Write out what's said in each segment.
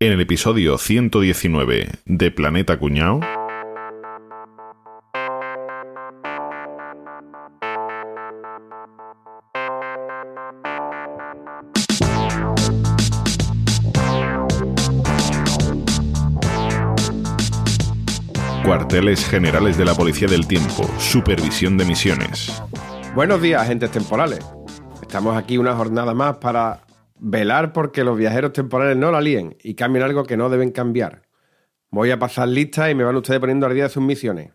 En el episodio 119 de Planeta Cuñao. Cuarteles Generales de la Policía del Tiempo, Supervisión de Misiones. Buenos días, agentes temporales. Estamos aquí una jornada más para velar porque los viajeros temporales no la líen y cambien algo que no deben cambiar. Voy a pasar lista y me van ustedes poniendo al día de sus misiones.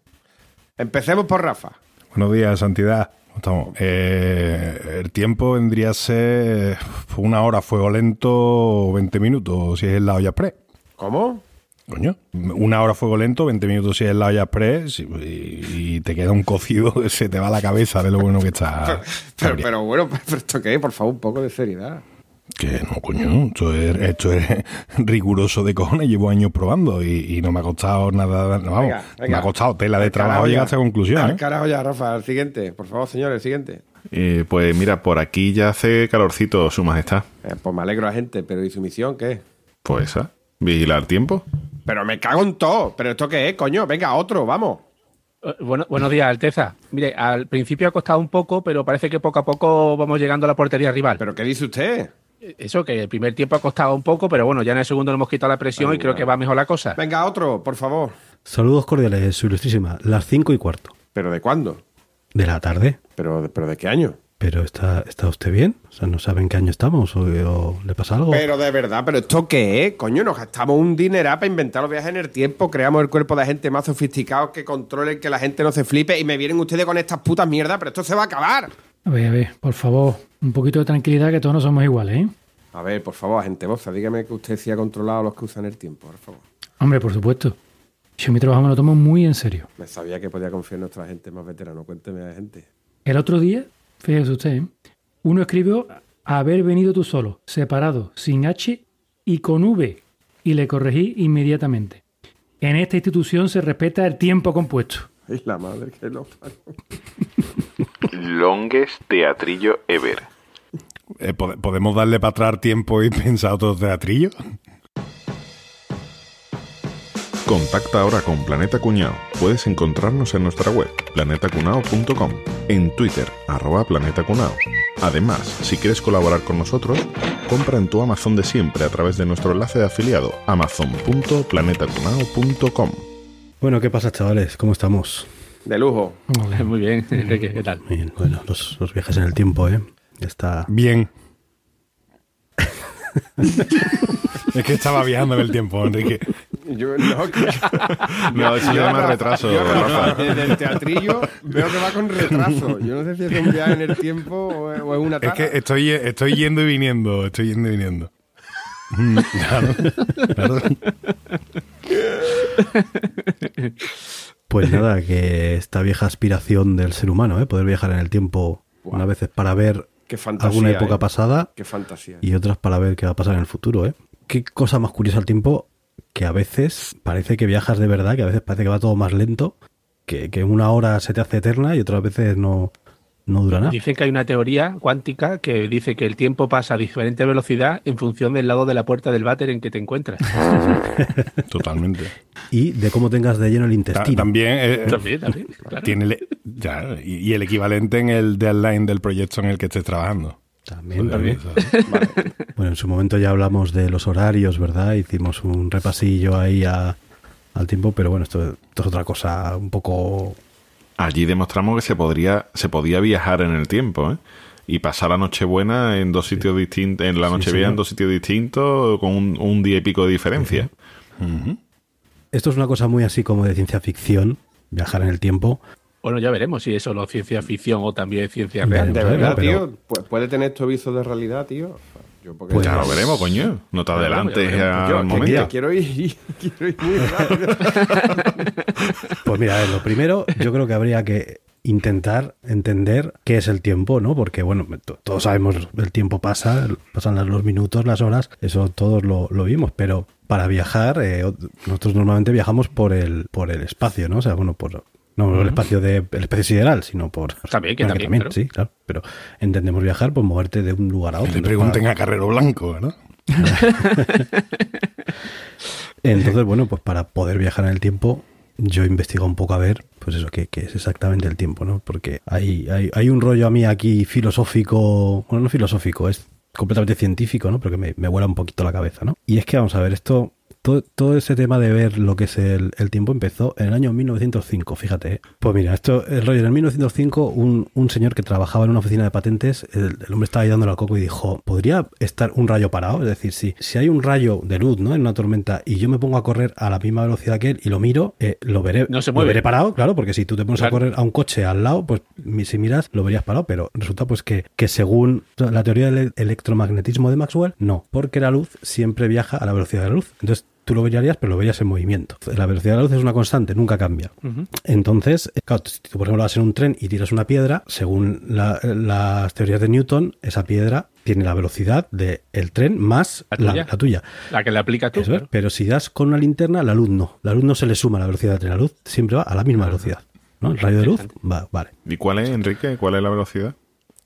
Empecemos por Rafa. Buenos días, Santidad. ¿Cómo estamos? Eh, el tiempo vendría a ser una hora fuego lento o 20 minutos si es el lado ya pre. ¿Cómo? Coño, una hora fuego lento, 20 minutos si es el lado ya pre y, y te queda un cocido que se te va la cabeza de lo bueno que está. Pero, pero bueno, ¿pero esto qué? Por favor, un poco de seriedad. Que no, coño, esto es, esto es riguroso de cojones, llevo años probando y, y no me ha costado nada, no, vamos, Venga, venga. me ha costado tela de Al trabajo llegar a esta conclusión. Al ¿eh? carajo ya, Rafa. Al siguiente. Por favor, señor, el siguiente. Eh, pues mira, por aquí ya hace calorcito, Su Majestad. Eh, pues me alegro, agente, pero ¿y su misión qué? Pues esa, vigilar tiempo. Pero me cago en todo. ¿Pero esto qué es, coño? Venga, otro, vamos. Eh, Bueno, buenos días, Alteza. Mire, al principio ha costado un poco, pero parece que poco a poco vamos llegando a la portería rival. ¿Pero qué dice usted? Eso, que el primer tiempo ha costado un poco, pero bueno, ya en el segundo le hemos quitado la presión y creo que va mejor la cosa. Venga, otro, por favor. Saludos cordiales, su ilustrísima. Las cinco y cuarto ¿Pero de cuándo? de la tarde. ¿Pero, pero de qué año? Pero está, ¿está usted bien? O sea, ¿no sabe en qué año estamos? ¿O, o le pasa algo? Pero de verdad, ¿pero esto qué es? Coño, nos gastamos un dineral para inventar los viajes en el tiempo, creamos el cuerpo de gente más sofisticado que controlen que la gente no se flipe y me vienen ustedes con estas putas mierdas, pero esto se va a acabar. A ver, a ver, por favor, un poquito de tranquilidad que todos no somos iguales, ¿eh? A ver, por favor, agente Boza, dígame que usted sí ha controlado a los que usan el tiempo, por favor. Hombre, por supuesto. Yo mi trabajo me lo tomo muy en serio. Me sabía que podía confiar en nuestra gente más veterano. Cuénteme, agente. El otro día, fíjese usted, ¿eh? uno escribió haber venido tú solo, separado, sin H y con V, y le corregí inmediatamente. En esta institución se respeta el tiempo compuesto. Ay, la madre que lo. Longest teatrillo ever. Eh, ¿pod- ¿Podemos darle para atrás tiempo y pensar otro teatrillo? Contacta ahora con Planeta Cuñao. Puedes encontrarnos en nuestra web, planetacunao.com, en Twitter, arroba Planeta Cunao. Además, si quieres colaborar con nosotros, compra en tu Amazon de siempre a través de nuestro enlace de afiliado, amazon.planetacunao.com. Bueno, ¿qué pasa, chavales? ¿Cómo estamos? De lujo. Muy bien, ¿qué tal? Bien, bueno, los, los viajes en el tiempo, ¿eh? Está... Bien. es que estaba viajando en el tiempo, Enrique. Yo, no, que- No, eso lleva más retraso, Yo, Rafa, Rafa. desde el teatrillo veo que va con retraso. Yo no sé si es un viaje en el tiempo o es, o es una Es taza. que estoy, estoy yendo y viniendo, estoy yendo y viniendo. Mm, claro, claro. Pues nada, que esta vieja aspiración del ser humano, ¿eh? Poder viajar en el tiempo Buah. una vez para ver Qué fantasía. alguna época eh. pasada Qué fantasía. y otras para ver qué va a pasar en el futuro, ¿eh? Qué cosa más curiosa el tiempo que a veces parece que viajas de verdad, que a veces parece que va todo más lento, que, que una hora se te hace eterna y otras veces no, no dura nada. Dicen que hay una teoría cuántica que dice que el tiempo pasa a diferente velocidad en función del lado de la puerta del váter en que te encuentras. Totalmente. Y de cómo tengas de lleno el Ta- intestino. También, eh, También, también, claro. tiene el- ya, y, y el equivalente en el deadline del proyecto en el que estés trabajando. También, También. ¿sabes? Bueno, en su momento ya hablamos de los horarios, ¿verdad? Hicimos un repasillo ahí a- al tiempo, pero bueno, esto, esto es otra cosa un poco... Allí demostramos que se podría, se podía viajar en el tiempo, ¿eh? Y pasar la Nochebuena en dos sitios distintos, en la Sí, Nochevieja señor. en dos sitios distintos, con un, un día y pico de diferencia. Esto es una cosa muy así como de ciencia ficción, viajar en el tiempo. Bueno, ya veremos si eso no es ciencia ficción o también es ciencia real. De verdad, pero- tío. Pu- ¿Puede tener esto viso de realidad, tío? Yo porque Pues- Ya lo veremos, coño. No te Ya veremos, adelantes ya veremos. al yo, que- momento. que quiero ir, quiero ir muy rápido. Pues mira, a ver, lo primero, yo creo que habría que intentar entender qué es el tiempo, ¿no? Porque, bueno, to- todos sabemos, el tiempo pasa, pasan los minutos, las horas, eso todos lo, lo vimos, pero para viajar, eh, nosotros normalmente viajamos por el, por el espacio, ¿no? O sea, bueno, por... No el espacio de el espacio sideral, sino por... También, que también, claro. sí, claro. Pero entendemos viajar por moverte de un lugar a otro. Le Entonces, pregunten para- a Carrero Blanco, ¿no? Entonces, bueno, pues para poder viajar en el tiempo, yo investigo un poco a ver, pues eso, qué, qué es exactamente el tiempo, ¿no? Porque hay, hay, hay un rollo a mí aquí filosófico, bueno, no filosófico, es completamente científico, ¿no? Pero que me, me vuela un poquito la cabeza, ¿no? Y es que, vamos a ver, esto todo, todo, ese tema de ver lo que es el, el, tiempo empezó en el año 1905, fíjate. ¿eh? Pues mira, esto, el rollo, en el 1905, un, un, señor que trabajaba en una oficina de patentes, el, el, hombre estaba ahí dándole al coco y dijo, ¿podría estar un rayo parado? Es decir, si, si hay un rayo de luz, ¿no? En una tormenta y yo me pongo a correr a la misma velocidad que él y lo miro, eh, lo veré, no se lo veré parado, claro, porque si tú te pones claro. a correr a un coche al lado, pues si miras, lo verías parado, pero resulta pues que, que según la teoría del electromagnetismo de Maxwell, no, porque la luz siempre viaja a la velocidad de la luz. Entonces, tú lo verías, pero lo verías en movimiento. La velocidad de la luz es una constante, nunca cambia. Uh -huh. Entonces, claro, si tú, por ejemplo, vas en un tren y tiras una piedra, según la, las teorías de Newton, esa piedra tiene la velocidad del el tren más ¿La tuya? La, la tuya. La que le aplica tú. Claro. Pero si das con una linterna, la luz no. La luz no se le suma a la velocidad del tren. La luz siempre va a la misma velocidad. ¿no? El rayo de luz va, vale. ¿Y cuál es, Enrique? ¿Cuál es la velocidad?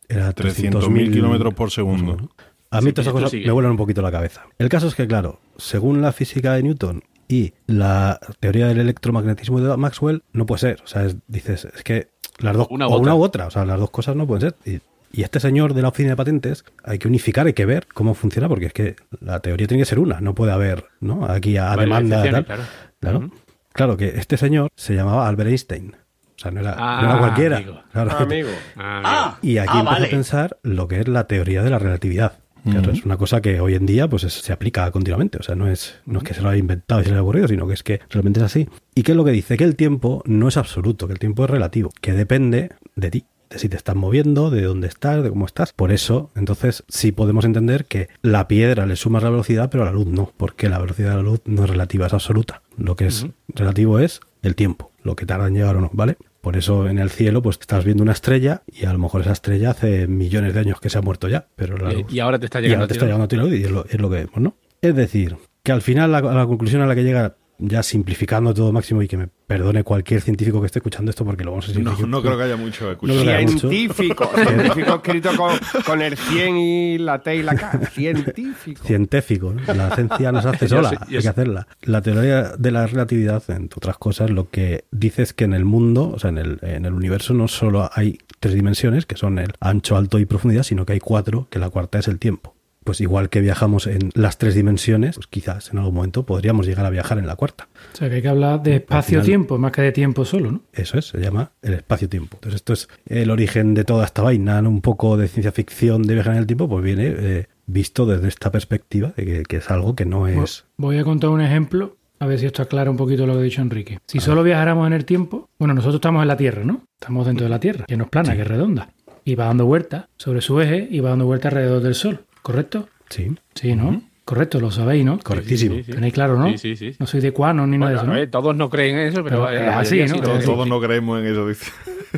Era 300.000 kilómetros por segundo. A mí sí, todas esas cosas me vuelan un poquito la cabeza. El caso es que, claro, según la física de Newton y la teoría del electromagnetismo de Maxwell, no puede ser. O sea, es, dices, es que las dos, una u, o otra. una u otra, o sea, las dos cosas no pueden ser. Y, y, este señor de la oficina de patentes hay que unificar, hay que ver cómo funciona, porque es que la teoría tiene que ser una, no puede haber, ¿no? Aquí a, a demanda tal. Claro. Claro. Uh -huh. claro que este señor se llamaba Albert Einstein. O sea, no era, ah, no era cualquiera. Amigo. Claro. Ah, amigo. Ah, y aquí ah, empieza vale. a pensar lo que es la teoría de la relatividad. Es una cosa que hoy en día pues es, se aplica continuamente. O sea, no es, no es que se lo haya inventado y se le haya ocurrido, sino que es que realmente es así. ¿Y qué es lo que dice? Que el tiempo no es absoluto, que el tiempo es relativo, que depende de ti de si te estás moviendo, de dónde estás, de cómo estás. Por eso, entonces, sí podemos entender que la piedra le sumas la velocidad, pero a la luz no, porque la velocidad de la luz no es relativa, es absoluta. Lo que es uh -huh. relativo es el tiempo, lo que tarda en llegar o no, ¿vale? Por eso en el cielo, pues estás viendo una estrella y a lo mejor esa estrella hace millones de años que se ha muerto ya. Pero la luz, y ahora te está llegando, y ahora te está llegando a ti la luz y es lo, es lo que vemos, ¿no? Es decir, que al final la, la conclusión a la que llega ya simplificando todo máximo y que me perdone cualquier científico que esté escuchando esto porque lo vamos a simplificar. No, no creo que haya mucho escuchado. No científico, científico escrito con, con, el 100 y la T y la K. Científico. Científico, ¿no? La ciencia nos hace sola, yo sé, yo hay que hacerla. La teoría de la relatividad, entre otras cosas, lo que dice es que en el mundo, o sea, en el, en el universo no solo hay tres dimensiones, que son el ancho, alto y profundidad, sino que hay cuatro, que la cuarta es el tiempo pues igual que viajamos en las tres dimensiones, pues quizás en algún momento podríamos llegar a viajar en la cuarta. O sea, que hay que hablar de espacio-tiempo más que de tiempo solo, ¿no? Eso es, se llama el espacio-tiempo. Entonces, esto es el origen de toda esta vaina, ¿no? un poco de ciencia ficción de viajar en el tiempo, pues viene eh, visto desde esta perspectiva, de que, que, es algo que no es... Voy a contar un ejemplo. A ver si esto aclara un poquito lo que ha dicho Enrique. Si solo viajáramos en el tiempo, bueno, nosotros estamos en la Tierra, ¿no? Estamos dentro de la Tierra, que no es plana, sí. que es redonda. Y va dando vueltas sobre su eje y va dando vueltas alrededor del Sol, ¿correcto? Sí. Sí, ¿no? Uh -huh. Correcto, lo sabéis, ¿no? Correctísimo. Sí, sí, sí. Tenéis claro, ¿no? Sí, sí, sí. No soy de cuano ni bueno, nada de eso, todos no creen en eso, pero, pero eh, así, ¿no? Todos, todos no creemos en eso, dice.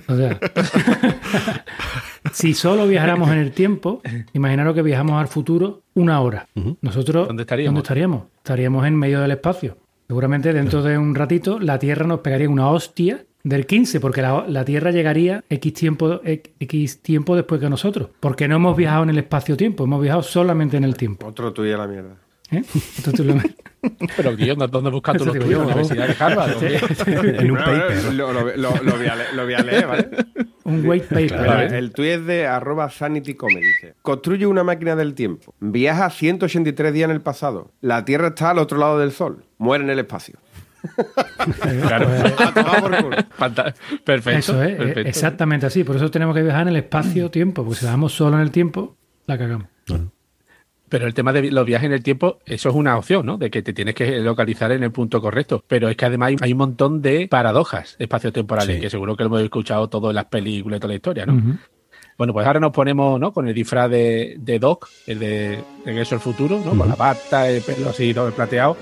O sea, si solo viajáramos en el tiempo, imaginaros que viajamos al futuro una hora. Uh -huh. Nosotros, ¿dónde estaríamos? ¿dónde estaríamos? Estaríamos en medio del espacio. Seguramente dentro de un ratito la Tierra nos pegaría una hostia del 15, porque la, la, Tierra llegaría X tiempo, X tiempo después que nosotros. Porque no hemos viajado en el espacio-tiempo, hemos viajado solamente en el tiempo. Otro tuyo la mierda. ¿Eh? Otro la... Pero tío, ¿dónde buscas tú los tuyos? ¿En la Universidad de Harvard? en un paper. Lo, lo, lo, voy a leer, lo, voy a leer, ¿vale? un white paper. Claro, ¿vale? El tuit es de arroba sanitycome, dice. Construye una máquina del tiempo. Viaja 183 días en el pasado. La Tierra está al otro lado del Sol. Muere en el espacio. Claro. perfecto. Eso es, perfecto. exactamente así. Por eso tenemos que viajar en el espacio-tiempo, porque si bajamos solo en el tiempo, la cagamos. Bueno. Pero el tema de los viajes en el tiempo, eso es una opción, ¿no? De que te tienes que localizar en el punto correcto. Pero es que además hay un montón de paradojas espaciotemporales, sí. que seguro que lo hemos escuchado todo en las películas y toda la historia, ¿no? Uh -huh. Bueno, pues ahora nos ponemos, ¿no? Con el disfraz de, de Doc, el de Regreso al Futuro, ¿no? Uh -huh. Con la bata, el pelo así, todo plateado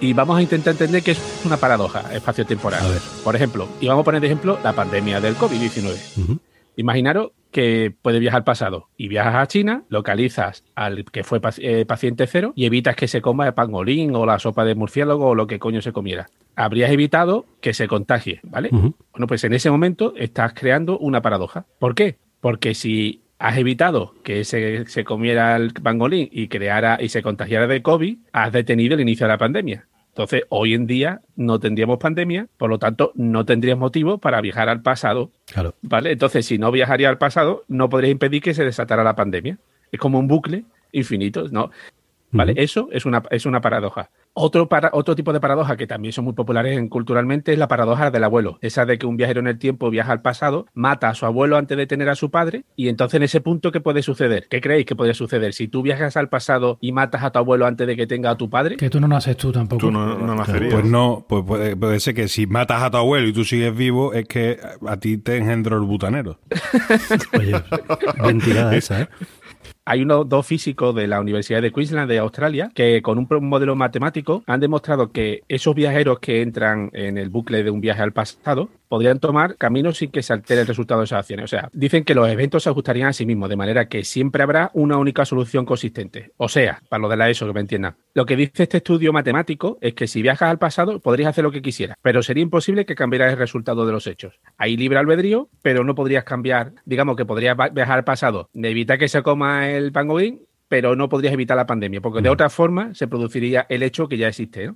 y vamos a intentar entender qué es una paradoja espacio-temporal. Por ejemplo, y vamos a poner de ejemplo la pandemia del COVID-19. Uh -huh. Imaginaros que puedes viajar al pasado y viajas a China, localizas al que fue eh, paciente cero y evitas que se coma el pangolín o la sopa de murciélago o lo que coño se comiera. Habrías evitado que se contagie, ¿vale? Uh -huh. Bueno, pues en ese momento estás creando una paradoja. ¿Por qué? Porque si has evitado que se, se, comiera el pangolín y creara y se contagiara de COVID, has detenido el inicio de la pandemia. Entonces, hoy en día no tendríamos pandemia, por lo tanto, no tendrías motivo para viajar al pasado. Claro. ¿Vale? Entonces, si no viajaría al pasado, no podría impedir que se desatara la pandemia. Es como un bucle infinito, ¿no? ¿Vale? Eso es una, es una paradoja. Otro, para, otro tipo de paradoja que también son muy populares en, culturalmente es la paradoja del abuelo. Esa de que un viajero en el tiempo viaja al pasado, mata a su abuelo antes de tener a su padre, y entonces en ese punto, ¿qué puede suceder? ¿Qué creéis que podría suceder? Si tú viajas al pasado y matas a tu abuelo antes de que tenga a tu padre. Que tú no naces tú tampoco. Tú no, no nacerías. Pues no, pues puede, puede ser que si matas a tu abuelo y tú sigues vivo, es que a ti te engendró el butanero. Oye, ventilada esa, ¿eh? Hay unos dos físicos de la Universidad de Queensland de Australia que con un modelo matemático han demostrado que esos viajeros que entran en el bucle de un viaje al pasado podrían tomar caminos sin que se altere el resultado de esas acciones. O sea, dicen que los eventos se ajustarían a sí mismos, de manera que siempre habrá una única solución consistente. O sea, para lo de la ESO, que me entiendan. Lo que dice este estudio matemático es que si viajas al pasado podrías hacer lo que quisieras, pero sería imposible que cambiaras el resultado de los hechos. Hay libre albedrío, pero no podrías cambiar, digamos que podrías viajar al pasado, evitar que se coma el pangolín, pero no podrías evitar la pandemia, porque de otra forma se produciría el hecho que ya existe.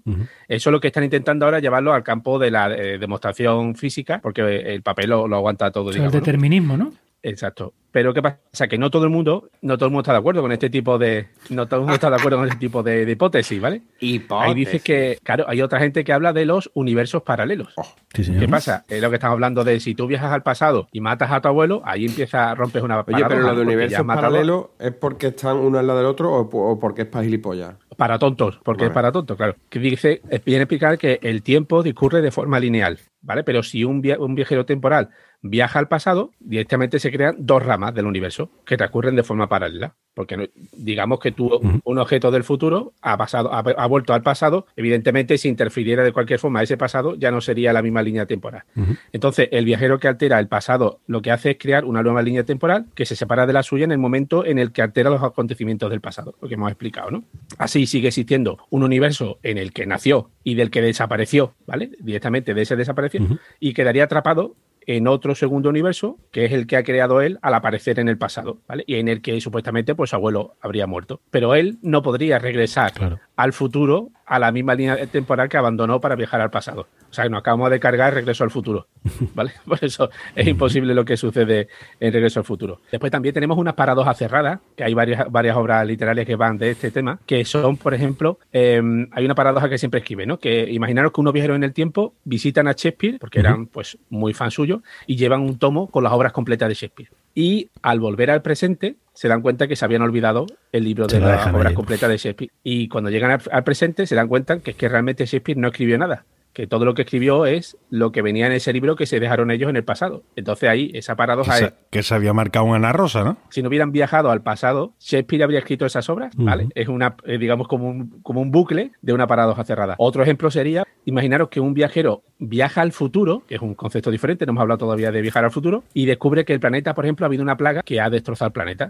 Eso es lo que están intentando ahora llevarlo al campo de la eh, demostración física, porque el papel lo, lo aguanta todo. O sea, el determinismo, ¿no? Exacto. Pero ¿qué pasa? Que no todo el mundo, no todo el mundo está de acuerdo con este tipo de, no todo el mundo está de acuerdo con este tipo de, de hipótesis, ¿vale? Ahí dice que, claro, hay otra gente que habla de los universos paralelos. Sí, señor. ¿Qué pasa? Es lo que estamos hablando de si tú viajas al pasado y matas a tu abuelo, ahí empieza, rompes una Oye, pero lo de universos paralelos es porque están uno al lado del otro o, o porque es para gilipollas. Para tontos, porque Vale. es para tontos, claro. Que dice, viene a explicar que el tiempo discurre de forma lineal, ¿vale? Pero si un, via- un viajero temporal viaja al pasado, directamente se crean dos ramas del universo que transcurren de forma paralela. Porque digamos que tú, un objeto del futuro ha, pasado, ha, ha vuelto al pasado, evidentemente si interfiriera de cualquier forma ese pasado, ya no sería la misma línea temporal. Entonces, el viajero que altera el pasado lo que hace es crear una nueva línea temporal que se separa de la suya en el momento en el que altera los acontecimientos del pasado, lo que hemos explicado, ¿no? Así sigue existiendo un universo en el que nació y del que desapareció, ¿vale? Directamente de ese desapareció y quedaría atrapado en otro segundo universo, que es el que ha creado él al aparecer en el pasado, ¿vale? Y en el que supuestamente pues su abuelo habría muerto. Pero él no podría regresar Claro. Al futuro a la misma línea temporal que abandonó para viajar al pasado. O sea, que nos acabamos de cargar Regreso al futuro, ¿vale? Por eso es imposible lo que sucede en Regreso al futuro. Después también tenemos unas paradojas cerradas, que hay varias, varias obras literarias que van de este tema, que son, por ejemplo, eh, hay una paradoja que siempre escribe, ¿no? Que imaginaros que unos viajeros en el tiempo visitan a Shakespeare, porque eran pues muy fan suyo, y llevan un tomo con las obras completas de Shakespeare. Y al volver al presente, se dan cuenta que se habían olvidado el libro de obras ahí. completas de Shakespeare. Y cuando llegan al, al presente, se dan cuenta que es que realmente Shakespeare no escribió nada. Que todo lo que escribió es lo que venía en ese libro que se dejaron ellos en el pasado. Entonces ahí esa Que paradoja se, es, que se había marcado una Ana Rosa, ¿no? si no hubieran viajado al pasado, Shakespeare habría escrito esas obras, ¿vale? Es una, eh, digamos, como un, como un bucle de una paradoja cerrada. Otro ejemplo sería, imaginaros que un viajero viaja al futuro, que es un concepto diferente, no hemos hablado todavía de viajar al futuro, y descubre que el planeta, por ejemplo, ha habido una plaga que ha destrozado el planeta.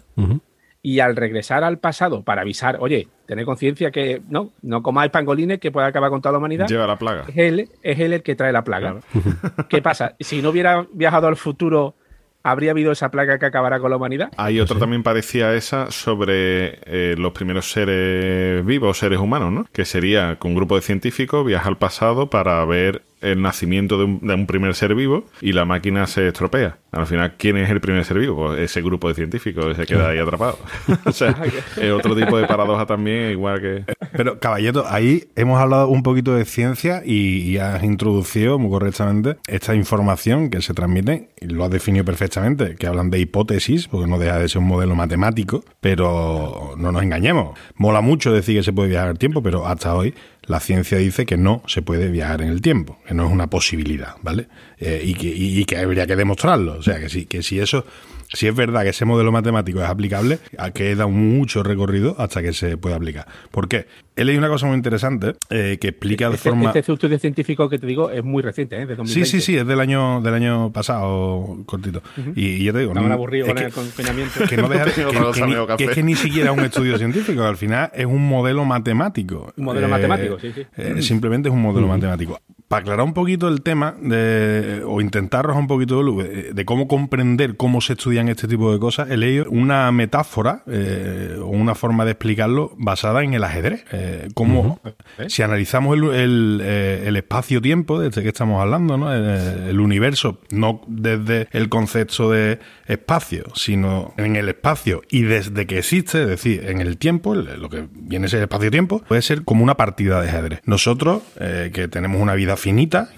Y al regresar al pasado para avisar, oye, tened conciencia que no, no comáis pangolines que puede acabar con toda la humanidad. Lleva la plaga. Es él, es él el que trae la plaga. ¿Qué pasa? Si no hubiera viajado al futuro, ¿habría habido esa plaga que acabará con la humanidad? Hay otra también parecía esa sobre eh, los primeros seres vivos, seres humanos, ¿no? Que sería que un grupo de científicos viaja al pasado para ver el nacimiento de un, de un primer ser vivo y la máquina se estropea. Al final, ¿quién es el primer ser vivo? Pues ese grupo de científicos se queda ahí atrapado. o sea, es otro tipo de paradoja también, igual que... Pero, caballero, ahí hemos hablado un poquito de ciencia y, y has introducido muy correctamente esta información que se transmite, y lo has definido perfectamente, que hablan de hipótesis, porque no deja de ser un modelo matemático, pero no nos engañemos. Mola mucho decir que se puede viajar el tiempo, pero hasta hoy la ciencia dice que no se puede viajar en el tiempo, que no es una posibilidad, ¿vale? Eh, y, que, y- que habría que demostrarlo. O sea, que si, que si eso, si es verdad que ese modelo matemático es aplicable, queda mucho recorrido hasta que se pueda aplicar. ¿Por qué? He leído una cosa muy interesante eh, que explica de Este, forma... este estudio científico que te digo es muy reciente, ¿eh? De 2020. Sí, sí, sí, es del año del año pasado, cortito. y, y yo te digo, Estaban no- aburridos es con que- el confinamiento. que no deja que, que que es que ni siquiera es un estudio científico, al final es un modelo matemático. Un modelo matemático, sí, sí. eh, simplemente es un modelo matemático. Para aclarar un poquito el tema de, o intentar un poquito de luz eh, de cómo comprender cómo se estudian este tipo de cosas, he leído una metáfora eh, o una forma de explicarlo basada en el ajedrez. Eh, cómo, si analizamos el, el, el espacio-tiempo, desde que estamos hablando, ¿no? el, el universo, no desde el concepto de espacio, sino en el espacio y desde que existe, es decir, en el tiempo, lo que viene a ser el espacio-tiempo, puede ser como una partida de ajedrez. Nosotros, eh, que tenemos una vida finita,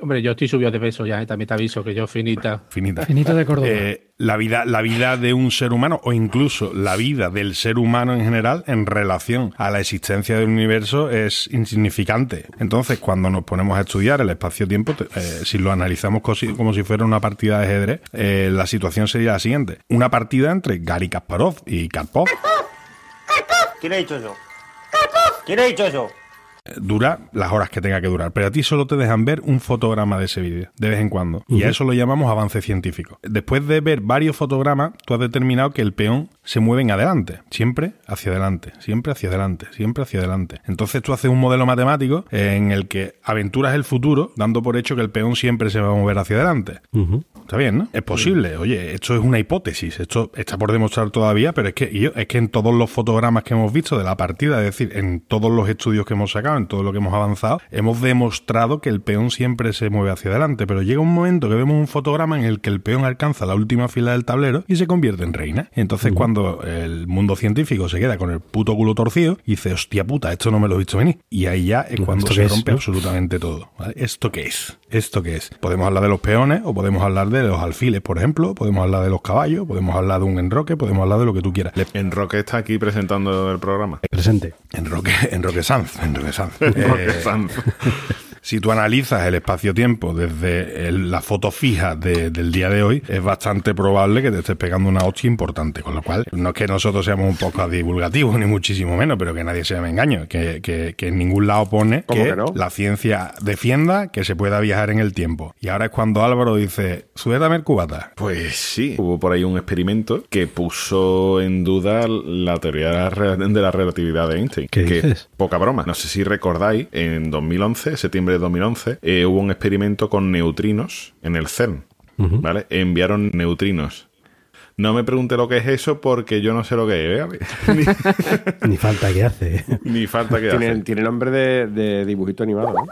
Hombre, yo estoy subido de peso ya, ¿eh? también te aviso que yo finita. finita, Finito de Córdoba. eh, la vida, la vida de un ser humano o incluso la vida del ser humano en general en relación a la existencia del universo es insignificante. Entonces, cuando nos ponemos a estudiar el espacio-tiempo, eh, si lo analizamos como si fuera una partida de ajedrez, eh, la situación sería la siguiente. Una partida entre Gary Kasparov y Karpov ¿Quién ha dicho eso? ¿Quién ha dicho eso? Dura las horas que tenga que durar, pero a ti solo te dejan ver un fotograma de ese vídeo, de vez en cuando. Y a eso lo llamamos avance científico. Después de ver varios fotogramas, tú has determinado que el peón se mueve en adelante, siempre hacia adelante, siempre hacia adelante, siempre hacia adelante. Entonces tú haces un modelo matemático en el que aventuras el futuro, dando por hecho que el peón siempre se va a mover hacia adelante. Está bien, ¿no? Es posible. Oye, esto es una hipótesis. Esto está por demostrar todavía, pero es que, es que en todos los fotogramas que hemos visto de la partida, es decir, en todos los estudios que hemos sacado, en todo lo que hemos avanzado, hemos demostrado que el peón siempre se mueve hacia adelante. Pero llega un momento que vemos un fotograma en el que el peón alcanza la última fila del tablero y se convierte en reina. Entonces, cuando el mundo científico se queda con el puto culo torcido y dice, hostia puta, esto no me lo he visto venir. Y ahí ya es cuando ¿esto se es, rompe no? absolutamente todo. ¿vale? ¿Esto qué es? ¿Esto qué es? Podemos hablar de los peones o podemos hablar de los alfiles, por ejemplo, podemos hablar de los caballos, podemos hablar de un enroque, podemos hablar de lo que tú quieras. Enroque está aquí presentando el programa. Presente. Enroque, Enroque Sanz, Enroque Sanz. Enroque Eh, Sanz. Si tú analizas el espacio-tiempo desde el- la foto fija de- del día de hoy, es bastante probable que te estés pegando una hostia importante. Con lo cual, no es que nosotros seamos un poco divulgativos, ni muchísimo menos, pero que nadie se me engañe. Que, que- que en ningún lado pone ¿Cómo que, que no? la ciencia defienda que se pueda viajar en el tiempo. Y ahora es cuando Álvaro dice, súbetame el cubata. Pues sí, hubo por ahí un experimento que puso en duda la teoría de la, re- de la relatividad de Einstein. ¿Qué que, dices? Poca broma. No sé si recordáis, en 2011, septiembre de 2011, eh, hubo un experimento con neutrinos en el CERN. ¿Vale? Enviaron neutrinos. No me pregunte lo que es eso porque yo no sé lo que es. ¿eh? Ni falta que hace. Ni, falta que Tiene, hace. tiene nombre de, de dibujito animado. ¿no?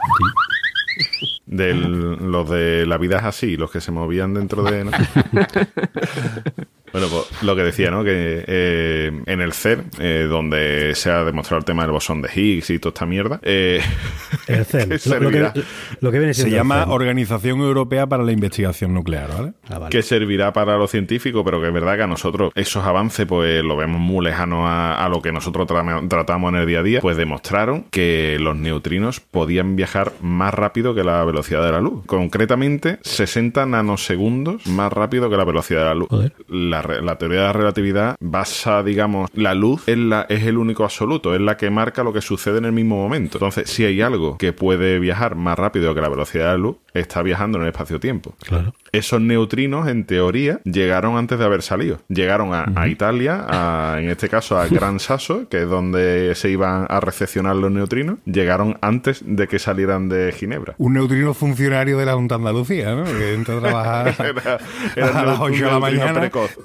Del- los de la vida es así, los que se movían dentro de... ¿no? bueno, pues lo que decía, ¿no? Que eh, en el CER, eh, donde se ha demostrado el tema del bosón de Higgs y toda esta mierda, eh, El CERN. que Lo, lo que, servirá, lo que viene Se siendo llama CERN. Organización Europea para la Investigación Nuclear, ¿vale? Ah, vale. que servirá para los científicos, pero que es verdad que a nosotros esos avances pues lo vemos muy lejanos a, a lo que nosotros tra- tratamos en el día a día, pues demostraron que los neutrinos podían viajar más rápido que la velocidad de la luz. Concretamente, 60 nanosegundos más rápido que la velocidad de la luz. Joder. La, la teoría de la relatividad basa, digamos, la luz es, la, es el único absoluto, es la que marca lo que sucede en el mismo momento. Entonces, si hay algo que puede viajar más rápido que la velocidad de la luz, está viajando en el espacio-tiempo. Claro. Esos neutrinos, en teoría, llegaron antes de haber salido. Llegaron a, a Italia, a- en este caso a Gran Sasso, que es donde se iban a recepcionar los neutrinos. Llegaron antes de que salieran de Ginebra. Un neutrino funcionario de la Junta Andalucía, ¿no? Que entra a trabajar Era, era a las un 8 de la mañana. precoz.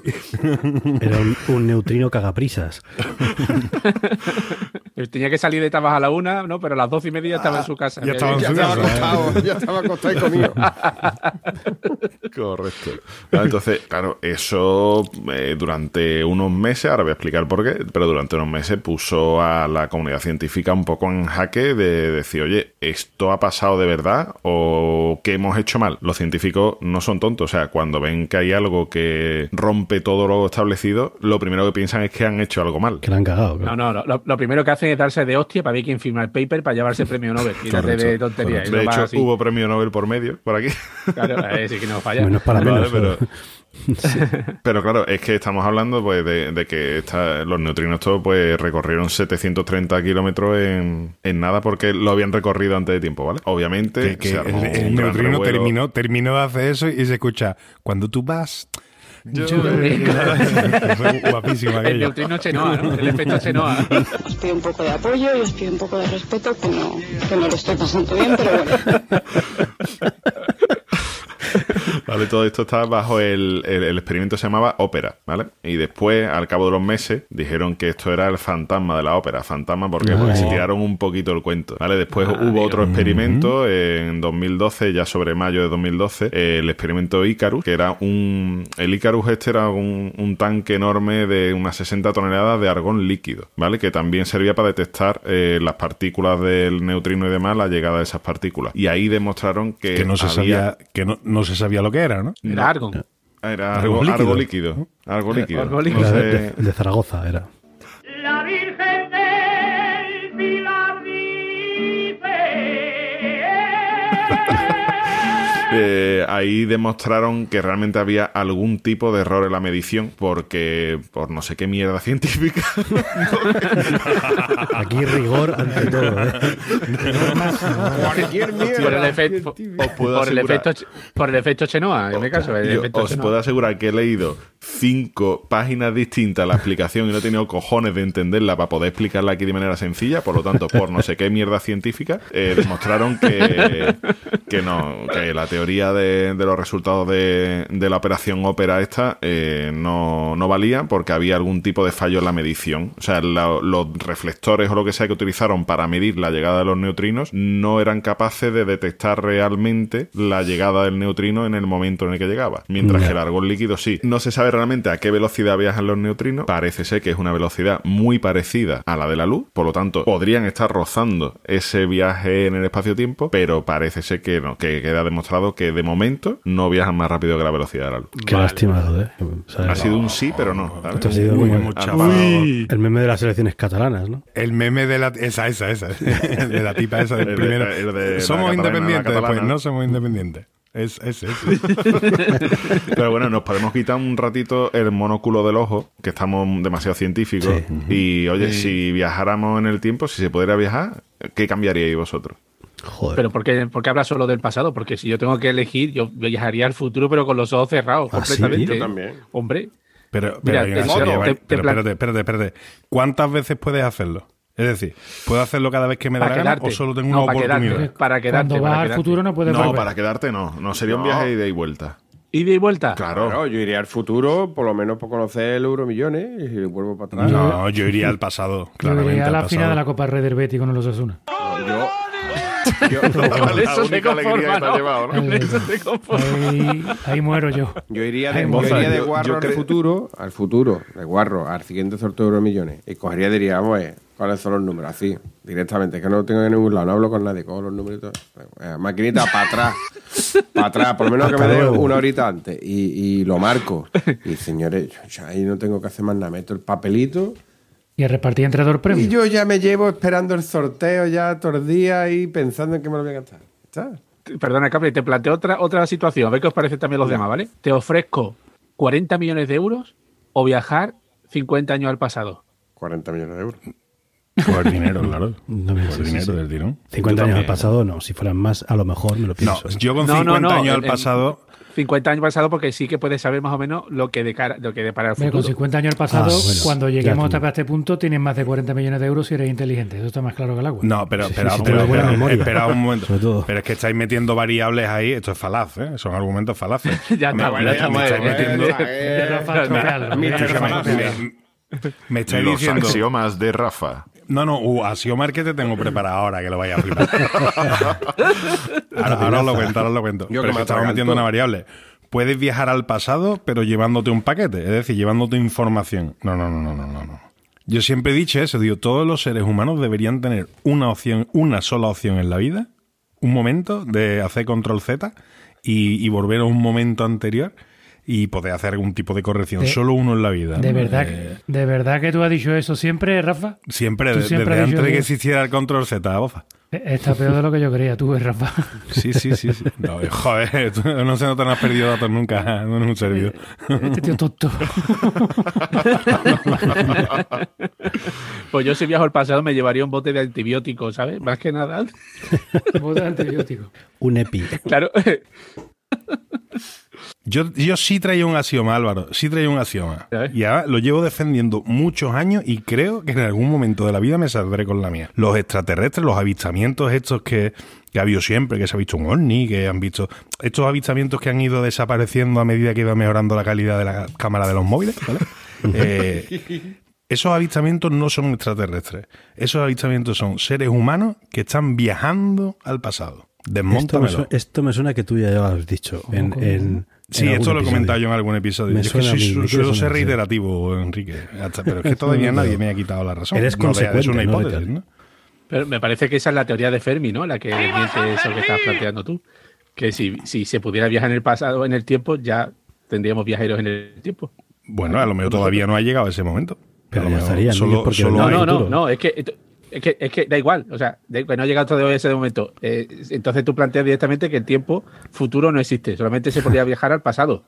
Era un, un neutrino cagaprisas. Tenía que salir de trabajar a la una, ¿no? Pero a las doce y media estaba en su casa. ya estaba en Ya su estaba casa, ¿eh? acostado, ya estaba acostado y comido. Correcto. Entonces, claro, eso eh, durante unos meses, ahora voy a explicar por qué, pero durante unos meses puso a la comunidad científica un poco en jaque de decir, oye, ¿esto ha pasado de verdad o qué hemos hecho mal? Los científicos no son tontos, o sea, cuando ven que hay algo que rompe todo lo establecido, lo primero que piensan es que han hecho algo mal. Que la han cagado. No, claro. no, no, lo, lo primero que hacen es darse de hostia para ver quién firma el paper para llevarse el premio Nobel. Quítate de tonterías. De hecho, así. hubo premio Nobel por medio, por aquí. Claro, eh, sí que no falla. Menos para Vale, menos. pero, pero- pero claro, es que estamos hablando pues de, de que esta- los neutrinos todos pues recorrieron 730 kilómetros en, en nada porque lo habían recorrido antes de tiempo, ¿vale? Obviamente Que, el, el neutrino terminó, terminó de hacer eso y se escucha, cuando tú vas Yo- Yo- Fue guapísimo El neutrino Chenoa, ¿no? El efecto Chenoa. Os pido un poco de apoyo y os pido un poco de respeto, que no, que no lo estoy pasando bien, pero bueno. Vale, todo esto está bajo el, el- el experimento se llamaba ópera, ¿vale? Y después, al cabo de los meses, dijeron que esto era el fantasma de la ópera. Fantasma, ¿por qué? Porque se tiraron un poquito el cuento, ¿vale? Después hubo otro experimento en 2012, ya sobre mayo de 2012, eh, el experimento Icarus, que era un... El Icarus este era un, un tanque enorme de unas 60 toneladas de argón líquido, ¿vale? Que también servía para detectar eh, las partículas del neutrino y demás, la llegada de esas partículas. Y ahí demostraron que, Que no se había- sabía, que no, no se sabía lo que era, ¿no? Era Argon. Era Algo algo, líquido. algo líquido. Algo líquido. Algo No líquido. Sé- de, de- de Zaragoza era. Eh, ahí demostraron que realmente había algún tipo de error en la medición porque por no sé qué mierda científica Aquí rigor ante todo. ¿eh? Cualquier mierda. Por el efecto, por el efecto, ch- por el efecto Chenoa, en mi caso. El Yo efecto os Chenoa. puedo asegurar que he leído cinco páginas distintas la explicación y no he tenido cojones de entenderla para poder explicarla aquí de manera sencilla. Por lo tanto, por no sé qué mierda científica, eh, demostraron que, que no, que la teoría de, de los resultados de, de la operación ópera esta eh, no, no valía porque había algún tipo de fallo en la medición. O sea, la- los reflectores o lo que sea que utilizaron para medir la llegada de los neutrinos no eran capaces de detectar realmente la llegada del neutrino en el momento en el que llegaba. Mientras que el argón líquido sí. No se sabe realmente a qué velocidad viajan los neutrinos. Parece ser que es una velocidad muy parecida a la de la luz. Por lo tanto, podrían estar rozando ese viaje en el espacio-tiempo, pero parece ser que no, que queda demostrado que de momento no viajan más rápido que la velocidad de la luz. Qué lástima, joder. O sea, Ha sido un sí, pero no. ¿sabes? Esto ha sido Uy, como hemos Ah, el meme de las selecciones catalanas, ¿no? El meme de la... Esa, esa, esa. De la tipa esa del El de- primero. el de la somos independientes, después no somos independientes. Es, es, es. Pero bueno, nos podemos quitar un ratito el monóculo del ojo, que estamos demasiado científicos. Y oye, si viajáramos en el tiempo, si se pudiera viajar, ¿qué cambiaríais vosotros? Joder. Pero ¿por qué, por qué hablas solo del pasado? Porque si yo tengo que elegir, yo viajaría al futuro, pero con los ojos cerrados ¿Ah, sí? completamente. Yo también. Hombre, Pero, Mira, pero, una te- serie, te- ¿vale? te Pero plan- espérate, espérate, espérate. ¿Cuántas veces puedes hacerlo? Es decir, ¿puedo hacerlo cada vez que me da la gana o solo tengo No, una para oportunidad? quedarte. Para quedarte. Cuando para vas al quedarte. futuro no puedes No, volver. para quedarte no. No sería un No. viaje de ida y vuelta. ¿Ida y vuelta? Claro. Claro, yo iría al futuro, por lo menos por conocer el Euromillones y vuelvo para atrás. No, yo iría al pasado, Yo claramente. iría a al la pasado. final de la Copa Red Betis con el Osasuna. Yo, Con eso ha ¿no? llevado, ¿no? Con eso te conformas. Ahí, ahí muero yo. yo iría de, yo Moza, iría de yo- guarro yo al futuro, al futuro, de guarro, al siguiente sorteo de Euromillones. Y cogería y diría, vamos a ver, ¿cuáles son los números? Así, directamente, que no lo tengo en ningún lado, no hablo con nadie, cojo los numeritos. eh, maquinita para atrás, para atrás, por lo menos que me dé una horita antes. Y, y lo marco. Y señores, yo ya ahí no tengo que hacer más nada, meto el papelito. Y a repartir entre dos Y premios. yo ya me llevo esperando el sorteo ya todos los días y pensando en que me lo voy a gastar. ¿Está? Perdona, Capri, te planteo otra, otra situación. A ver qué os parece también los demás, ¿vale? Te ofrezco 40 millones de euros o viajar 50 años al pasado. 40 millones de euros. Por el dinero, claro. No me- Por el sí, dinero sí. del tirón. 50 Yo años al pasado, no. Si fueran más, a lo mejor me lo No, pienso. ¿eh? yo con No, 50 no, no, años al pasado... 50 años pasado porque sí que puedes saber más o menos lo que, de cara, lo que depara el Hombre, con futuro. 50 años pasado, Ah, bueno, cuando lleguemos hasta este punto, tienes más de 40 millones de euros si eres inteligente. Eso está más claro que el agua. No, pero espera, sí, sí, pero- pero- espera un momento. Sobre todo. Pero es que estáis metiendo variables ahí, esto es falaz, ¿eh? Son argumentos falaces. Ya está, Me- bueno, me- ya me está, estáis metiendo- De Rafa, estropearlo. mira, De Rafa, estropearlo. me, me estáis Los diciendo... axiomas de Rafa. No, no, uh, Axiomar que te tengo preparado ahora, que lo vaya a flipar. ahora, ahora os lo cuento, ahora os lo cuento. Yo pero que me atraganto. metiendo una variable. Puedes viajar al pasado, pero llevándote un paquete, es decir, llevándote información. No, no, no, no, no, no. no. Yo siempre he dicho eso, digo, todos los seres humanos deberían tener una opción, una sola opción en la vida, un momento de hacer control Z y, y volver a un momento anterior y poder hacer algún tipo de corrección. De- Solo uno en la vida. ¿De ¿no? verdad, Eh, que- ¿De verdad que tú has dicho eso siempre, Rafa? siempre, de- siempre desde antes de que existiera el control Z, bofa. Eh, Está peor de lo que yo creía, tú, eh, Rafa. Sí, sí, sí. sí. No, joder, tú no se notan, has perdido datos nunca, no es un servidor. Este tío tonto. Pues yo si viajo al pasado me llevaría un bote de antibióticos, ¿sabes? Más que nada. Bote de antibiótico. Un EPI. Claro. Yo, yo sí traía un axioma, Álvaro, sí traía un axioma. Ver. Y ahora lo llevo defendiendo muchos años y creo que en algún momento de la vida me saldré con la mía. Los extraterrestres, los avistamientos estos que, que ha habido siempre, que se ha visto un ovni, que han visto... Estos avistamientos que han ido desapareciendo a medida que iba mejorando la calidad de la cámara de los móviles, ¿vale? Eh, esos avistamientos no son extraterrestres. Esos avistamientos son seres humanos que están viajando al pasado. Esto me, suena, esto me suena que tú ya lo has dicho. En, ¿Cómo? en- Sí, esto lo he comentado yo en algún episodio. Me Yo que soy- mí, suelo ser reiterativo, Enrique. Pero es que todavía nadie me ha quitado la razón. Eres No Es una ¿no? hipótesis? ¿no? Pero me parece que esa es la teoría de Fermi, ¿no? La que desmiente eso que estás planteando tú. Que si, si se pudiera viajar en el pasado, en el tiempo, ya tendríamos viajeros en el tiempo. Bueno, a lo mejor todavía no ha llegado ese momento. Pero A lo ya mejor estaría, ¿no? solo- Porque solo No, no, no, no, es que, es que, es que da igual. O sea, no ha llegado todavía ese momento. Eh, entonces tú planteas directamente que el tiempo futuro no existe, solamente se podría viajar al pasado,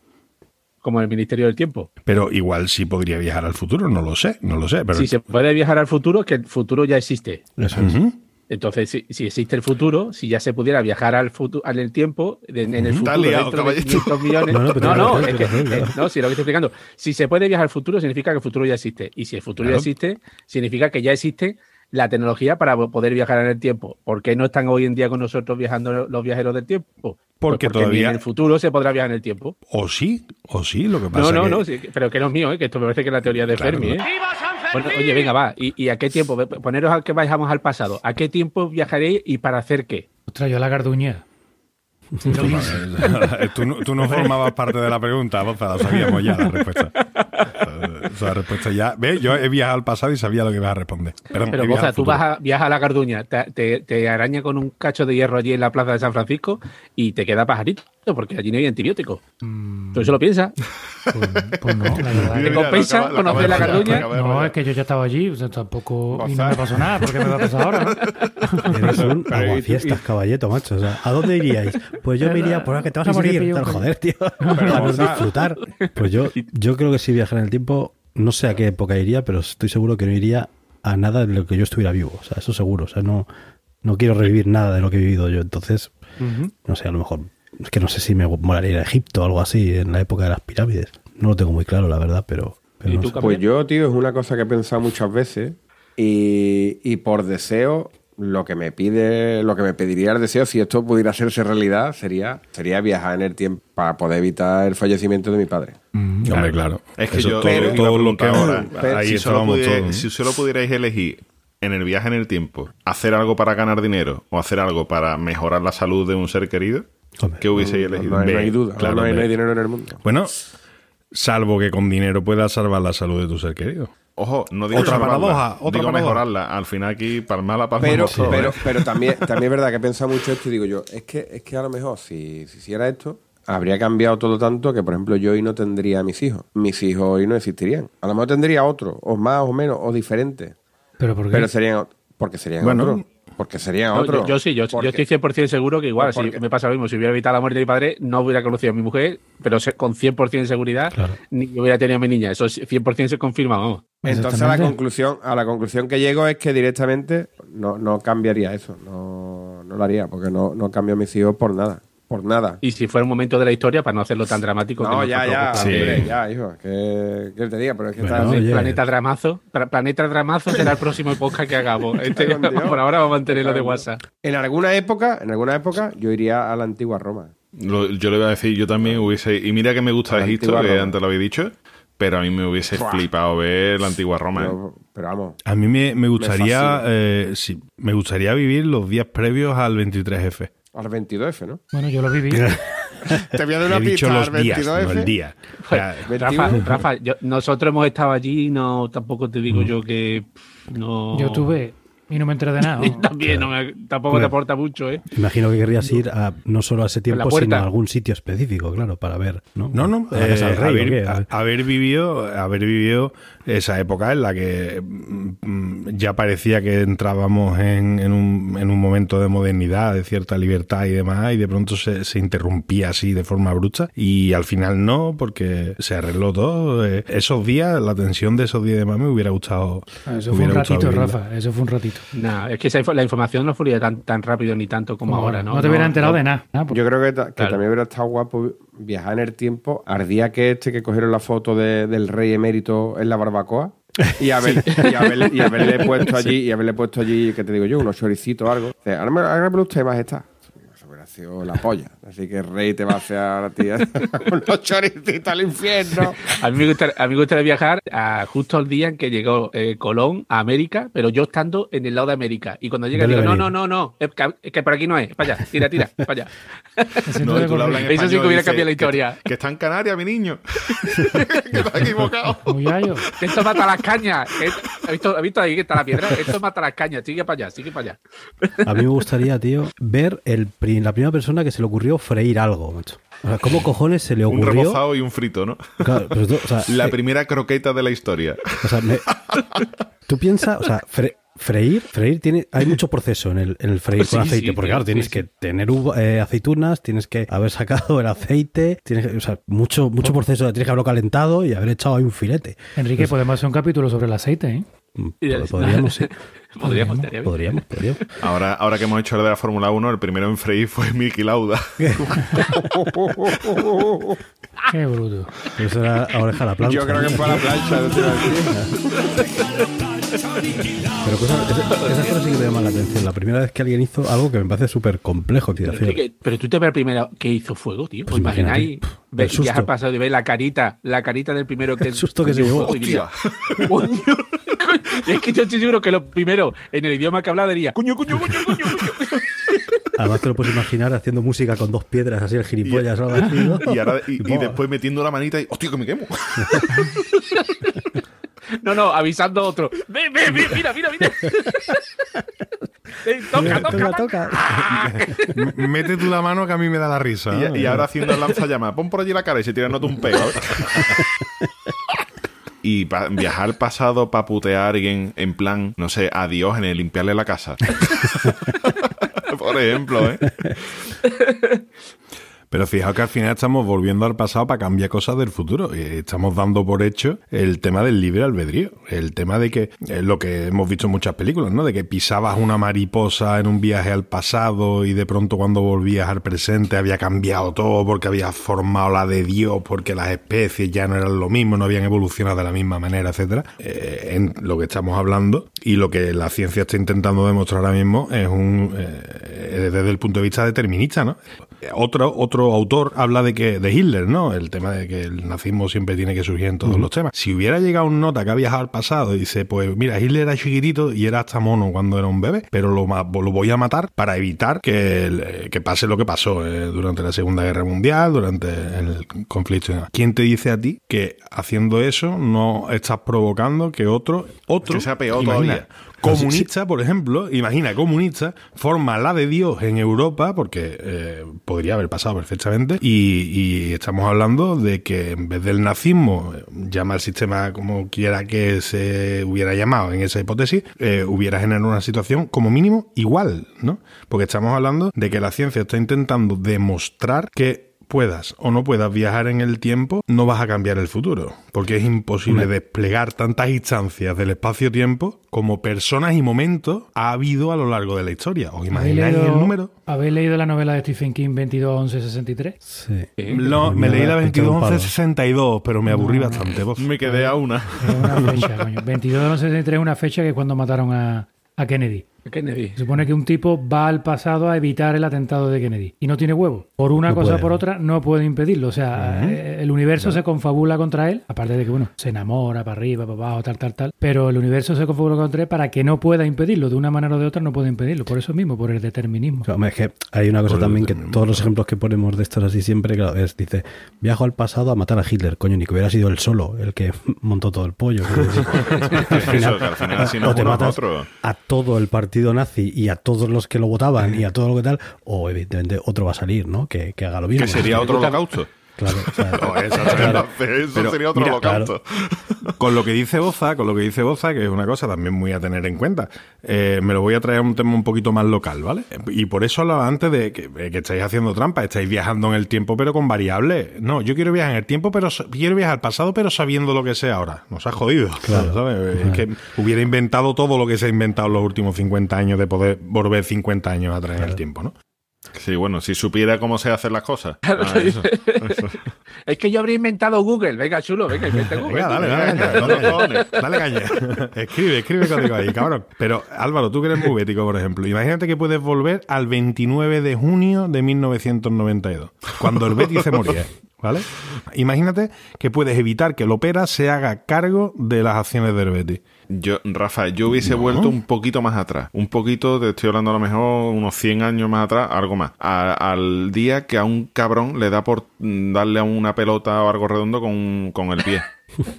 como el Ministerio del Tiempo. Pero igual sí podría viajar al futuro, no lo sé, no lo sé. Pero Si se puede viajar al futuro, que el futuro ya existe. Eso es. Ujú. Entonces, si, si existe el futuro, si ya se pudiera viajar al futuro, en el tiempo, en, en el futuro, liado, dentro de caballito. 500 millones. No, No, no, no, es que, eh, no, si lo que estoy explicando, si se puede viajar al futuro, significa que el futuro ya existe. Y si el futuro Claro. ya existe, significa que ya existe la tecnología para poder viajar en el tiempo. ¿Por qué no están hoy en día con nosotros viajando los viajeros del tiempo? Pues Porque todavía- en el futuro se podrá viajar en el tiempo. O sí, o sí, lo que pasa No, no, que- no, sí, pero que no es mío, ¿eh? que esto me parece que es la teoría de Claro, Fermi. ¿eh? Bueno, oye, venga, va. ¿Y, y a qué tiempo? Poneros a que vayamos al pasado. ¿A qué tiempo viajaréis y para hacer qué? Ostras, yo la garduña. tú, no, tú no formabas parte de la pregunta, Boza, la sabíamos ya la respuesta. Esa la respuesta ya. ¿Ves? Yo he viajado al pasado y sabía lo que ibas a responder. Perdón, Pero, Boza, tú vas a, viajas a la Garduña, te, te- te araña con un cacho de hierro allí en la plaza de San Francisco y te queda pajarito, porque allí no hay antibióticos. ¿Tú eso lo piensas? Pues, pues no, la verdad. ¿Te compensa acaba- conocer la de No, es que yo ya estaba allí, o sea, tampoco. Y no me pasó nada, porque me va a pasar ahora. Eres un Pero, ¿y tú- aguafiestas, caballeto, macho. O sea, ¿a dónde iríais? Pues yo me iría por que te vas a morir. Tal, joder, tío. Para no disfrutar. Pues yo, yo creo que si viajara en el tiempo, no sé a qué época iría, pero estoy seguro que no iría a nada de lo que yo estuviera vivo. O sea, eso seguro. O sea, no, no quiero revivir nada de lo que he vivido yo. Entonces, no sé, a lo mejor. Es que no sé si me molaría ir a Egipto o algo así en la época de las pirámides. No lo tengo muy claro, la verdad, pero. pero ¿Y no tú, Pues yo, tío, es una cosa que he pensado muchas veces y, y por deseo, lo que me pide, lo que me pediría el deseo, si esto pudiera hacerse realidad, sería, sería viajar en el tiempo para poder evitar el fallecimiento de mi padre. Hombre, claro. Es que Eso yo todo, pero- todo lo que ahora, pero ahí si, solo estábamos pudierais, todos. si solo pudierais elegir en el viaje en el tiempo hacer algo para ganar dinero o hacer algo para mejorar la salud de un ser querido, Hombre, ¿qué hubieseis No, elegido? no hay, no Ve, hay duda, claro, no, hay, no hay dinero en el mundo. Bueno, salvo que con dinero puedas salvar la salud de tu ser querido. Ojo, no digo Otra salvarla, paradoja, otra digo paradoja. mejorarla. Al final aquí, palmala, palmala. Pero, todo, pero, ¿eh? pero también, también es verdad que he pensado mucho esto y digo yo, es que, es que a lo mejor si, si hiciera esto, habría cambiado todo tanto que, por ejemplo, yo hoy no tendría a mis hijos. Mis hijos hoy no existirían. A lo mejor tendría otro, o más o menos, o diferentes. Pero ¿por qué? Pero serían, porque serían Bueno. otros. Porque serían No, otros. yo, yo sí, yo, yo estoy 100% seguro que igual, No, si me pasa lo mismo, si hubiera evitado la muerte de mi padre, no hubiera conocido a mi mujer, pero con 100% de seguridad, ni hubiera tenido a mi niña. Eso es 100% se confirma, vamos. Entonces a la conclusión, a la conclusión que llego es que directamente no, no cambiaría eso. No, no lo haría, porque no, no cambio a mis hijos por nada. Por nada. Y si fuera un momento de la historia, para no hacerlo tan dramático. que No, nos ya, ya, Sí. hombre, ya, hijo. Que, que te diga, pero es que Bueno, oye. Planeta Dramazo. Planeta Dramazo será el próximo podcast que hagamos. Este, por ahora vamos a mantenerlo de WhatsApp. En alguna época, en alguna época, yo iría a la antigua Roma. Lo- yo le iba a decir, yo también hubiese. Y mira que me gusta La Egipto, que Roma. antes lo había dicho, pero a mí me hubiese Buah. flipado ver la antigua Roma. ¿eh? Pero, pero vamos, A mí me, me gustaría, eh, sí, me gustaría vivir los días previos al 23F. Al 22F, ¿no? Bueno, yo lo viví. Te voy a dar una pista, los al días, 22F. no el día. O sea, Rafa, 21. Rafa, yo- nosotros hemos estado allí, no tampoco te digo yo que no. Yo tuve y no me enteré de nada. También no me- tampoco te aporta mucho, ¿eh? Imagino que querrías ir a no solo a ese tiempo, sino a algún sitio específico, claro, para ver. No, No, no, eh, del rey, ¿o haber, a- haber vivido, haber vivido esa época en la que mm, ya parecía que entrábamos en, en un, en un momento de modernidad, de cierta libertad y demás, y de pronto se, se interrumpía así de forma bruta, y al final no, porque se arregló todo. Eh, esos días, la tensión de esos días y demás me hubiera gustado. Eso fue un ratito. Rafa. Eso fue un ratito. No, es que esa, la información no fluye tan, tan rápido ni tanto como ahora, ¿no? No te hubiera enterado de nada. Ah, pues- Yo creo que, ta- que Claro. también hubiera estado guapo viajar en el tiempo. Ardía que este que cogieron la foto de- del rey emérito en la barbacoa. Y, haber- y haberle, y haberle puesto allí, y haberle puesto allí, que te digo yo, unos choricitos o algo. Dice, Hágame hágame usted, majestad. Eso hubiera sido la polla. Así que rey te va a hacer a ti unos choricitos al infierno. A mí, me gustaría, a mí me gustaría viajar a justo el día en que llegó eh, Colón a América, pero yo estando en el lado de América. Y cuando llega digo, no, venir. no, no, no, es que, es que por aquí no es, para allá, tira, tira, para allá. No, tú hablas en. Eso sí que hubiera cambiado la "Que- historia". Que, está en Canarias, mi niño. que está equivocado. Esto mata las cañas. ¿Has visto, has visto ahí que está la piedra? Esto mata las cañas, sigue para allá, sigue para allá. A mí me gustaría, tío, ver el, la primera persona que se le ocurrió freír algo, macho. O sea, ¿cómo cojones se le Un ocurrió? rebozado y un frito, ¿no? Claro, pero tú, o sea, La eh, primera croqueta de la historia. o sea, me- tú piensas, o sea, fre- freír, freír tiene, hay mucho proceso en el, en el freír con Sí, aceite, sí, porque sí, claro, tienes sí, que tener uva- eh, aceitunas, tienes que haber sacado el aceite, tienes que, o sea, mucho, mucho proceso, tienes que haberlo calentado y haber echado ahí un filete. Enrique, podemos hacer un capítulo sobre el aceite, ¿eh? Mm, ya- Podríamos, sí. Podríamos, bien. Podríamos, podríamos. Ahora, ahora que hemos hecho el de la Fórmula 1, el primero en freír fue Miki Lauda. Qué bruto. Eso era oreja a la plancha. Yo creo que fue a la plancha. Pero cosas, esas, esas cosas sí que me llaman la atención. La primera vez que alguien hizo algo que me parece súper complejo. Enrique, pero tú te ves el primero que hizo fuego, tío. Pues ¿Os imagináis? imagínate. Pff, Ve- el susto. Viajar al pasado y ver la carita, la carita del primero que El susto que se llevó. Y es que yo estoy seguro que lo primero, en el idioma que hablaba, diría, coño, coño, coño, coño. Además te lo puedes imaginar haciendo música con dos piedras así el gilipollas. ¿no? Y, ahora, y, y después metiendo la manita y ¡hostia, que me quemo! No, no, avisando a otro. Ve, ve, ve, mira, mira, mira. Ven, toca, toca, Toca, Mete tú la mano que a mí me da la risa. Y, y ahora haciendo el lanzallamas, pon por allí la cara y se tirándote un pego. Y pa- viajar al pasado para putear a alguien en plan, no sé, a Diógenes, limpiarle la casa. por ejemplo, ¿eh? Pero fijaos que al final estamos volviendo al pasado para cambiar cosas del futuro. Estamos dando por hecho el tema del libre albedrío. El tema de que, lo que hemos visto en muchas películas, ¿no? De que pisabas una mariposa en un viaje al pasado y de pronto cuando volvías al presente había cambiado todo porque habías formado la de Dios, porque las especies ya no eran lo mismo, no habían evolucionado de la misma manera, etcétera. Eh, en lo que estamos hablando y lo que la ciencia está intentando demostrar ahora mismo es un eh, desde el punto de vista determinista, ¿no? Otro, otro autor habla de que de Hitler, ¿no? El tema de que el nazismo siempre tiene que surgir en todos los temas. Si hubiera llegado un nota que ha viajado al pasado y dice, pues mira, Hitler era chiquitito y era hasta mono cuando era un bebé, pero lo, lo voy a matar para evitar que, que pase lo que pasó eh, durante la Segunda Guerra Mundial, durante el conflicto. ¿Quién te dice a ti que haciendo eso no estás provocando que otro, otro Que sea peor imagina, todavía. Comunista, por ejemplo, imagina, comunista, forma la de Dios en Europa, porque eh, podría haber pasado perfectamente, y, estamos hablando de que en vez del nazismo, llama el sistema como quiera que se hubiera llamado en esa hipótesis, eh, hubiera generado una situación como mínimo igual, ¿no? Porque estamos hablando de que la ciencia está intentando demostrar que puedas o no puedas viajar en el tiempo, no vas a cambiar el futuro. Porque es imposible desplegar tantas instancias del espacio-tiempo como personas y momentos ha habido a lo largo de la historia. ¿Os ¿Habéis imagináis leído, el número? ¿Habéis leído la novela de Stephen King 221163? Sí. No, me leí la Me quedó un palo. 22-11-62, pero me aburrí bastante. vos. Me quedé a una. Es una fecha, coño. 221163 es una fecha que es cuando mataron a, a Kennedy. Kennedy. Se supone que un tipo va al pasado a evitar el atentado de Kennedy y no tiene huevo. Por una No cosa o por otra no puede impedirlo. O sea, eh, el universo se confabula contra él, aparte de que, bueno, se enamora para arriba, para abajo, tal, tal, tal. Pero el universo se confabula contra él para que no pueda impedirlo. De una manera o de otra no puede impedirlo. Por eso mismo, por el determinismo. O sea, hombre, es que hay una cosa Por también que todos los ejemplos que ponemos de estos así siempre, claro, es, dice, viajo al pasado a matar a Hitler, coño, ni que hubiera sido él solo el que montó todo el pollo. Al Eso, que al final así no o te a matas otro. a todo el partido nazi y a todos los que lo votaban y a todo lo que tal, o evidentemente otro va a salir, ¿no? Que, que haga lo mismo. Que sería otro holocausto. Claro, o sea, No, exactamente. Eso Pero, sería otro mira, holocausto. Con lo que dice Boza, con lo que dice Boza, que es una cosa también muy a tener en cuenta, eh, me lo voy a traer a un tema un poquito más local, ¿vale? Y por eso hablaba antes de que, que estáis haciendo trampa, estáis viajando en el tiempo pero con variables. No, yo quiero viajar en el tiempo, pero quiero viajar al pasado, pero sabiendo lo que sé ahora. Nos ha jodido, Claro. ¿sabes? Es que hubiera inventado todo lo que se ha inventado en los últimos 50 años de poder volver 50 años atrás en el tiempo, ¿no? Sí, bueno, si supiera cómo se hacen las cosas. Ah, eso, eso. Es que yo habría inventado Google. Venga, chulo, venga, inventa Google. Venga, dale, dale, cojones. dale caña. Escribe, escribe código ahí, cabrón. Pero, Álvaro, tú que eres muy bético, por ejemplo, imagínate que puedes volver al 29 de junio de 1992, cuando el Betis se moría. ¿Vale? Imagínate que puedes evitar que el Opera se haga cargo de las acciones del Betis. Yo, Rafa, yo hubiese vuelto un poquito más atrás. Un poquito, te estoy hablando a lo mejor unos 100 años más atrás, algo más. A- al día que a un cabrón le da por mm, darle a una pelota o algo redondo con, con el pie.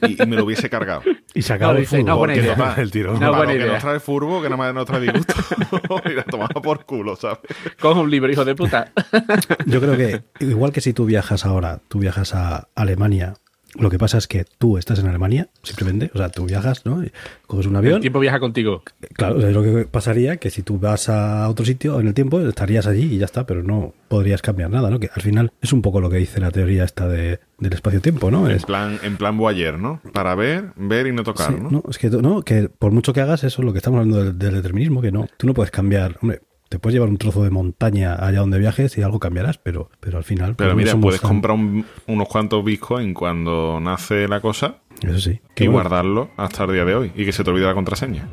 Y, y me lo hubiese cargado. y se acaba No, el dice, no, fútbol. buena Que idea. toma el tirón. No, buena que idea. nos trae furbo, que nada más nos trae disgusto. Mira, tomaba por culo, ¿sabes? Coge un libro, hijo de puta. Yo creo que igual que si tú viajas ahora, tú viajas a Alemania, lo que pasa es que tú estás en Alemania, simplemente, o sea, tú viajas, ¿no? Coges un El avión. tiempo viaja contigo. Claro, o sea, es lo que pasaría que si tú vas a otro sitio en el tiempo, estarías allí y ya está, pero no podrías cambiar nada, ¿no? Que al final es un poco lo que dice la teoría esta de, del espacio-tiempo, ¿no? En Es, plan, en plan Boyer, ¿no? Para ver, ver y no tocar, sí, ¿no? no, es que, tú- no, que por mucho que hagas eso, lo que estamos hablando del, del determinismo, que no, tú no puedes cambiar, hombre, te puedes llevar un trozo de montaña allá donde viajes y algo cambiarás, pero, pero al final... Pero mira, puedes tan- comprar un- unos cuantos bitcoins cuando nace la cosa Eso sí. y bueno, guardarlo hasta el día de hoy y que se te olvide la contraseña.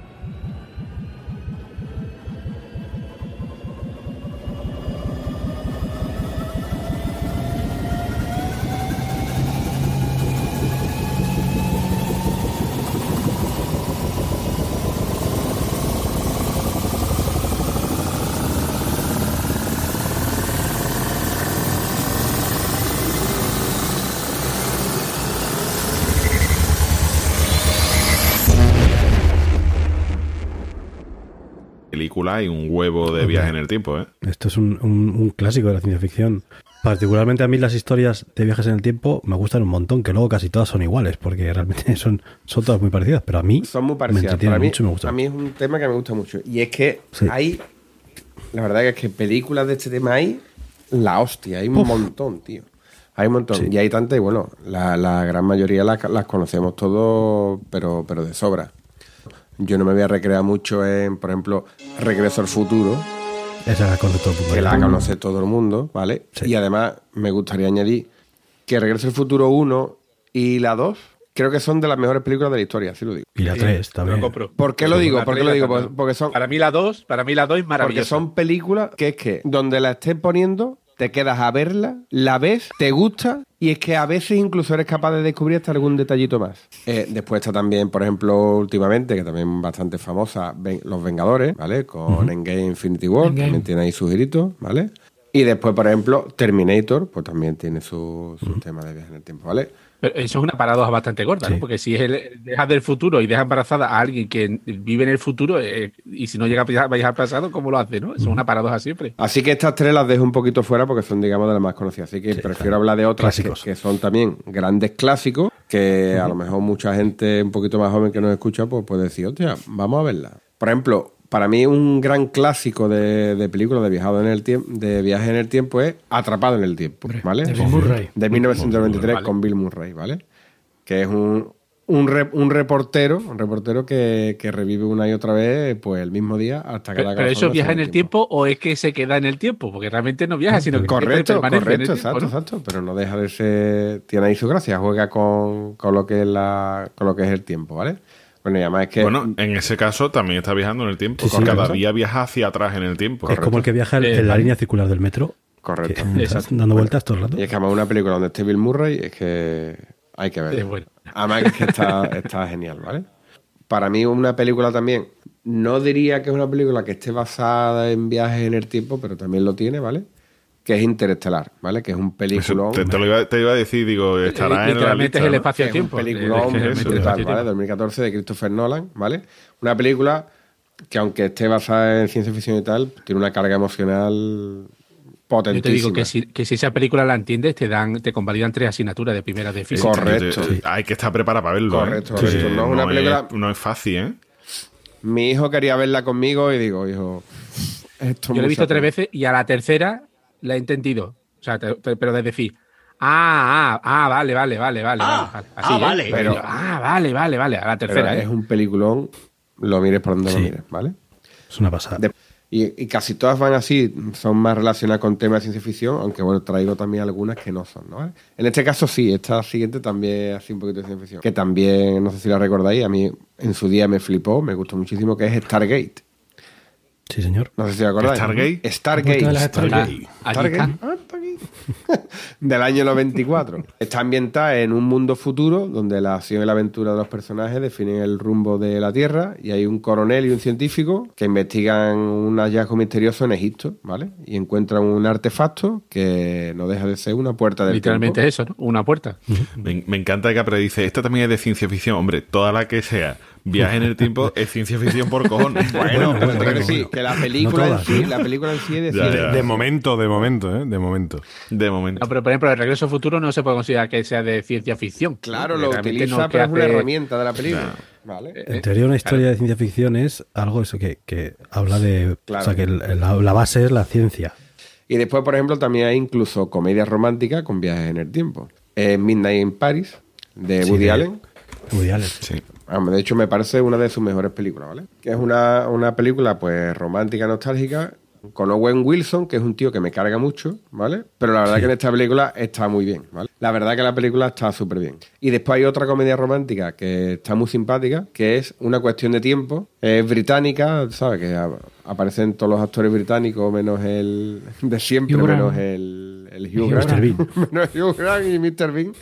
Película y un huevo de viaje en el tiempo, ¿eh? Esto es un, un- un clásico de la ciencia ficción. Particularmente a mí las historias de viajes en el tiempo me gustan un montón, que luego casi todas son iguales, porque realmente son, son todas muy parecidas, pero a mí Son muy me parecidas. Para mí, mucho y me gustan. a mí es un tema que me gusta mucho. Y es que Sí. hay. La verdad que es que películas de este tema hay la hostia. Hay un montón, tío. Hay un montón. Sí. Y hay tantas, y bueno, la, la gran mayoría las, las conocemos todos, pero, pero de sobra. Yo no me voy a recrear mucho en, por ejemplo, Regreso al Futuro, Esa la conoce todo el mundo. que la conoce todo el mundo, ¿vale? Sí. Y además me gustaría añadir que Regreso al Futuro 1 y la 2 creo que son de las mejores películas de la historia, así lo digo. Y la Sí, 3 Lo también. compro. ¿Por qué lo digo? ¿Por qué lo digo? porque son- Para mí la 2, para mí la 2 es Porque maravillosa. son películas que es que donde la estés poniendo, te quedas a verla, la ves, te gusta y es que a veces incluso eres capaz de descubrir hasta algún detallito más. Eh, después está también, por ejemplo, últimamente, que también bastante famosa, Los Vengadores, ¿vale? Con Endgame Infinity War, Endgame. también tiene ahí sus giritos, ¿vale? Y después, por ejemplo, Terminator, pues también tiene su, su tema de viaje en el tiempo, ¿vale? Pero eso es una paradoja bastante gorda, ¿no? Porque si es el, dejas del futuro y dejas embarazada a alguien que vive en el futuro eh, y si no llega a viajar al pasado, ¿cómo lo hace, no? Eso es una paradoja siempre. Así que estas tres las dejo un poquito fuera porque son, digamos, de las más conocidas. Así que prefiero hablar de otras que son también grandes clásicos que a lo mejor mucha gente un poquito más joven que nos escucha pues puede decir, hostia, vamos a verla. Por ejemplo, para mí un gran clásico de, de película de viajado en el tiempo, de viaje en el tiempo es Atrapado en el tiempo, ¿vale? de Bill Murray. De 1993 Vale. con Bill Murray, ¿vale? Que es un, un, re- un reportero, un reportero que, que revive una y otra vez pues el mismo día hasta que Pero, la pero eso viaja en el tiempo o es que se queda en el tiempo, porque realmente no viaja, sino que Correcto, permanece en correcto, el tiempo, exacto, ¿no? exacto. Pero no deja de ser. Tiene ahí su gracia, juega con, con lo que es la, con lo que es el tiempo, ¿vale? Bueno, y además es que. Bueno, en ese caso también está viajando en el tiempo. Sí, sí, Cada día viaja hacia atrás en el tiempo. Es como el que viaja en- Eh, en la vale. línea circular del metro. correcto. que estás dando vueltas todo el rato. Y es que además una película donde esté Bill Murray es que hay que verla. Es bueno. Además es que está, está genial, ¿vale? Para mí una película también, no diría que es una película que esté basada en viajes en el tiempo, pero también lo tiene, ¿vale? Que es Interestelar, ¿vale? Que es un Eso película... te, te lo iba, te iba a decir, digo, estará en la Literalmente lista, es el ¿no? espacio-tiempo. un peliculón Es que es brutal, espacio-tiempo. ¿vale? 2014 de Christopher Nolan, ¿vale? Una película que aunque esté basada en ciencia ficción y tal, tiene una carga emocional potentísima. Yo te digo que si, que si esa película la entiendes, te dan, te convalidan tres asignaturas de primera de física. Correcto. Sí, Hay que estar preparado para verlo. Correcto, ¿eh? correcto. Sí, No es una película- no es fácil, ¿eh? Mi hijo quería verla conmigo y digo, hijo, esto Yo la he visto tres veces y a la tercera la he entendido. O sea, te- te- pero de decir, ah, ah, ah, vale, vale, vale, vale. Ah, vale, ah, ¿eh? vale. Pero, Pero- ah, vale, vale, vale. A la Pero tercera, ¿eh? es un peliculón, lo mires por donde Sí. lo mires, ¿vale? Es una pasada. De- y, y casi todas van así, son más relacionadas con temas de ciencia ficción, aunque bueno, traigo también algunas que no son, ¿no? ¿Vale? En este caso sí, esta siguiente también es así un poquito de ciencia ficción. Que también, no sé si la recordáis, a mí en su día me flipó, me gustó muchísimo, que es Stargate. Sí, señor. No sé si acordáis. ¿Stargate? Stargate. Stargate. Ah, está aquí. Del año 94. Está ambientada en un mundo futuro donde la acción y la aventura de los personajes definen el rumbo de la Tierra y hay un coronel y un científico que investigan un hallazgo misterioso en Egipto, ¿vale? Y encuentran un artefacto que no deja de ser una puerta del Literalmente tiempo. eso, ¿no? Una puerta. Me, me encanta que Capre dice, esta también es de ciencia ficción. Hombre, toda la que sea viaje en el tiempo es ciencia ficción por cojones. Bueno, bueno, decir bueno. que la película, No en todas, sí, ¿eh? la película en sí es de Ya. De momento, de momento, ¿eh? De momento. De momento. No, pero por ejemplo, el regreso al futuro no se puede considerar que sea de ciencia ficción. Claro, lo utiliza, no pero es una herramienta de la película. ¿Vale? En teoría, una historia de ciencia ficción es algo eso que, que habla de. Claro. O sea, que el- la, la base es la ciencia. Y después, por ejemplo, también hay incluso comedias románticas con viajes en el tiempo. Eh, Midnight in Paris, de Sí, Woody de- Allen. Woody Allen. Sí. Vamos, de hecho, me parece una de sus mejores películas, ¿vale? Que es una, una película, pues, romántica, nostálgica, con Owen Wilson, que es un tío que me carga mucho, ¿vale? Pero la verdad que en esta película está muy bien, ¿vale? La verdad que la película está súper bien. Y después hay otra comedia romántica que está muy simpática, que es Una cuestión de tiempo. Es británica, ¿sabes? Que aparecen todos los actores británicos, menos el de siempre, menos el, el Hugh. Grant. Bean. menos Hugh Grant y Mr. Bean.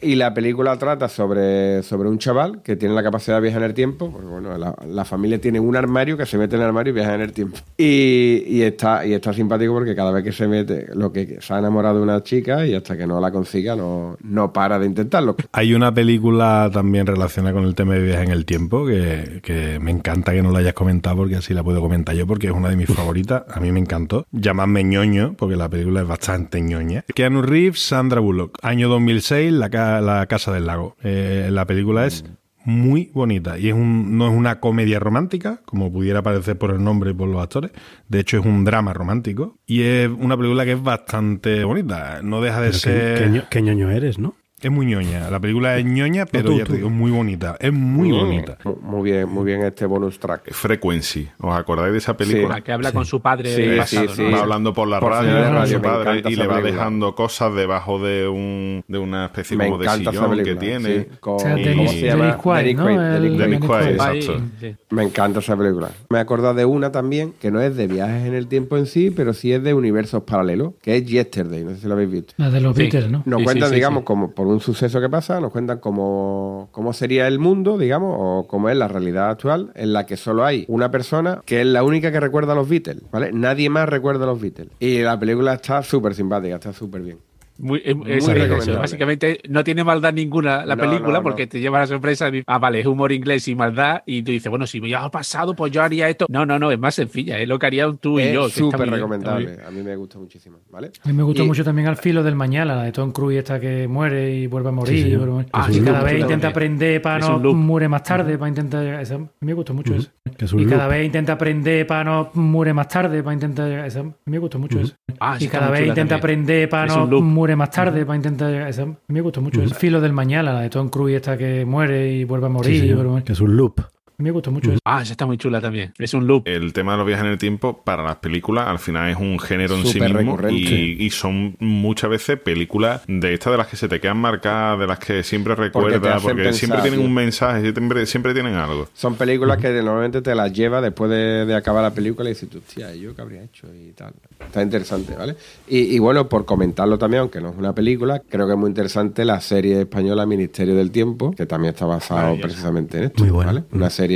Y la película trata sobre, sobre un chaval que tiene la capacidad de viajar en el tiempo. Porque, bueno, la, la familia tiene un armario que se mete en el armario y viaja en el tiempo. Y, y está, y está simpático porque cada vez que se mete, lo que se ha enamorado de una chica y hasta que no la consiga, no, no para de intentarlo. Hay una película también relacionada con el tema de viaje en el tiempo que, que me encanta que no la hayas comentado porque así la puedo comentar yo porque es una de mis favoritas. A mí me encantó. Llamadme ñoño porque la película es bastante ñoña. Keanu Reeves, Sandra Bullock. Año 2006, La, ca- la Casa del Lago. Eh, la película es muy bonita y es un, no es una comedia romántica como pudiera parecer por el nombre y por los actores. De hecho es un drama romántico y es una película que es bastante bonita. No deja de Pero ser... qué, qué ño- qué ñoño eres, ¿no? Es muy ñoña. La película es ñoña, pero tú, ya tú. te digo, es muy bonita. Es muy Mm, bonita. mu- Muy bien, muy bien este bonus track. Frequency. ¿Os acordáis de esa película? La que habla con su padre Sí, sí, pasado, sí. ¿no? Va hablando por la Por radio, radio, su padre y le va película. dejando cosas debajo de un de una especie Me como de sillón que tiene. sí, con- O sea, Y- Dennis, ¿Cómo se llama? Dennis Quaid, Dennis ¿no? Dennis Quaid. Exacto. sí. Me encanta esa película. Me he acordado de una también, que no es de viajes en el tiempo en sí, pero sí es de universos paralelos, que es Yesterday, no sé si lo habéis visto. La de los Sí. Beatles, ¿no? Nos Sí, cuentan, sí, sí, digamos, sí. como por un suceso que pasa, nos cuentan cómo, cómo sería el mundo, digamos, o cómo es la realidad actual, en la que solo hay una persona que es la única que recuerda a los Beatles, ¿vale? Nadie más recuerda a los Beatles. Y la película está súper simpática, está súper bien. Muy, es- Muy es- básicamente no tiene maldad ninguna la No, película no, porque no. te lleva la sorpresa de, ah, vale, es humor inglés y maldad y tú dices, bueno, si me ha pasado, pues yo haría esto. No, no, no, es más sencilla, es lo que haría tú y yo. súper recomendable. bien. A mí me gusta muchísimo, ¿vale? A mí me gustó Y- mucho también Al filo del mañana, la de Tom Cruise esta que muere y vuelve a morir. Sí, y señor. vuelve a morir. Ah, y sí, cada vez intenta también. aprender para Es no muere más tarde, para intentar... esa- a mí me gustó mucho eso. Un Y cada loop. vez intenta aprender para no muere más tarde, para intentar... esa- a mí me gustó mucho eso. Ah, sí, y cada vez intenta aprender para no un más tarde, para intentar... esa- a me gustó mucho eso. Filo del mañana, la de Tom Cruise esta que muere y vuelve a morir. Sí, y vuelve a morir. Que es un loop. A mí me gustó mucho eso. Ah, esa está muy chula también. Es un loop. El tema de los viajes en el tiempo para las películas al final es un género en sí mismo recurrente. y, y son muchas veces películas de estas de las que se te quedan marcadas, de las que siempre recuerdas, porque, pensar, siempre tienen sí. un mensaje, siempre, siempre tienen algo. Son películas que normalmente te las lleva después de, de acabar la película y dices, tú, hostia, ¿y ¿yo qué habría hecho? Y tal. Está interesante, ¿vale? Y, y bueno, por comentarlo también, aunque no es una película, creo que es muy interesante la serie española Ministerio del Tiempo, que también está basado precisamente en esto. Muy buena. ¿vale? Una serie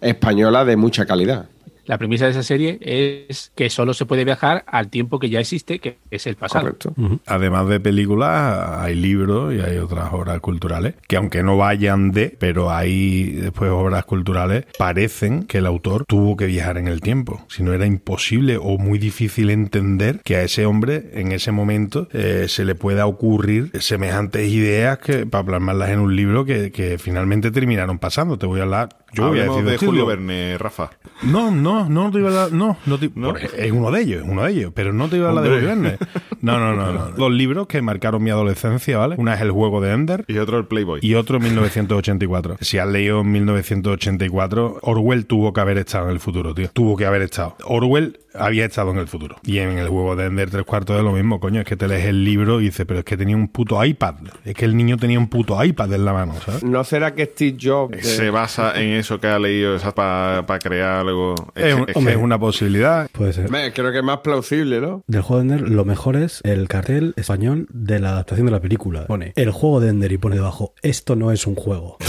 española de mucha calidad. La premisa de esa serie es que solo se puede viajar al tiempo que ya existe, que es el pasado. Correcto. Además de películas, hay libros y hay otras obras culturales que aunque no vayan de, pero hay después obras culturales, parecen que el autor tuvo que viajar en el tiempo. Si no era imposible o muy difícil entender que a ese hombre en ese momento eh, se le pueda ocurrir semejantes ideas que para plasmarlas en un libro que, que finalmente terminaron pasando. Te voy a hablar yo voy a Hablemos decir de Julio Verne, Rafa. No, no, no te iba a dar. No, no te- ¿No? por- es uno de ellos, es uno de ellos, pero no te iba a hablar de. Julio Verne. No, no, no, no. Dos libros que marcaron mi adolescencia, ¿vale? Una es El juego de Ender Y otro el Playboy. y otro 1984. Si has leído 1984, Orwell tuvo que haber estado en el futuro, tío. Tuvo que haber estado. Orwell había estado en el futuro. Y en el juego de Ender tres cuartos de lo mismo, coño. Es que te lees el libro y dices, pero es que tenía un puto iPad. Es que el niño tenía un puto iPad en la mano, ¿sabes? ¿No será que Steve Jobs... eh, Se basa en eso que ha leído para crear algo. Es, que- es una posibilidad. Puede ser. Creo que es más plausible, ¿no? Del juego de Ender, lo mejor es el cartel español de la adaptación de la película. Pone el juego de Ender y pone debajo, esto no es un juego.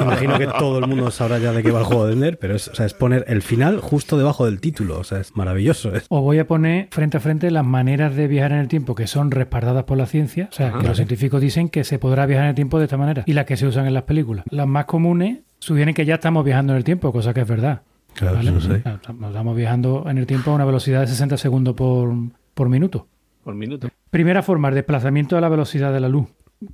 Imagino que todo el mundo sabrá ya de qué va el juego de Ender, pero es, o sea, es poner el final justo debajo del título. O sea, es maravilloso. Es- Os voy a poner frente a frente las maneras de viajar en el tiempo que son respaldadas por la ciencia. O sea, que los científicos dicen que se podrá viajar en el tiempo de esta manera. Y las que se usan en las películas. Las más comunes sugieren que ya estamos viajando en el tiempo, cosa que es verdad. Claro, ¿vale? no sé. Nos Estamos viajando en el tiempo a una velocidad de 60 segundos por, por minuto. Por minuto. Primera forma, el desplazamiento a la velocidad de la luz.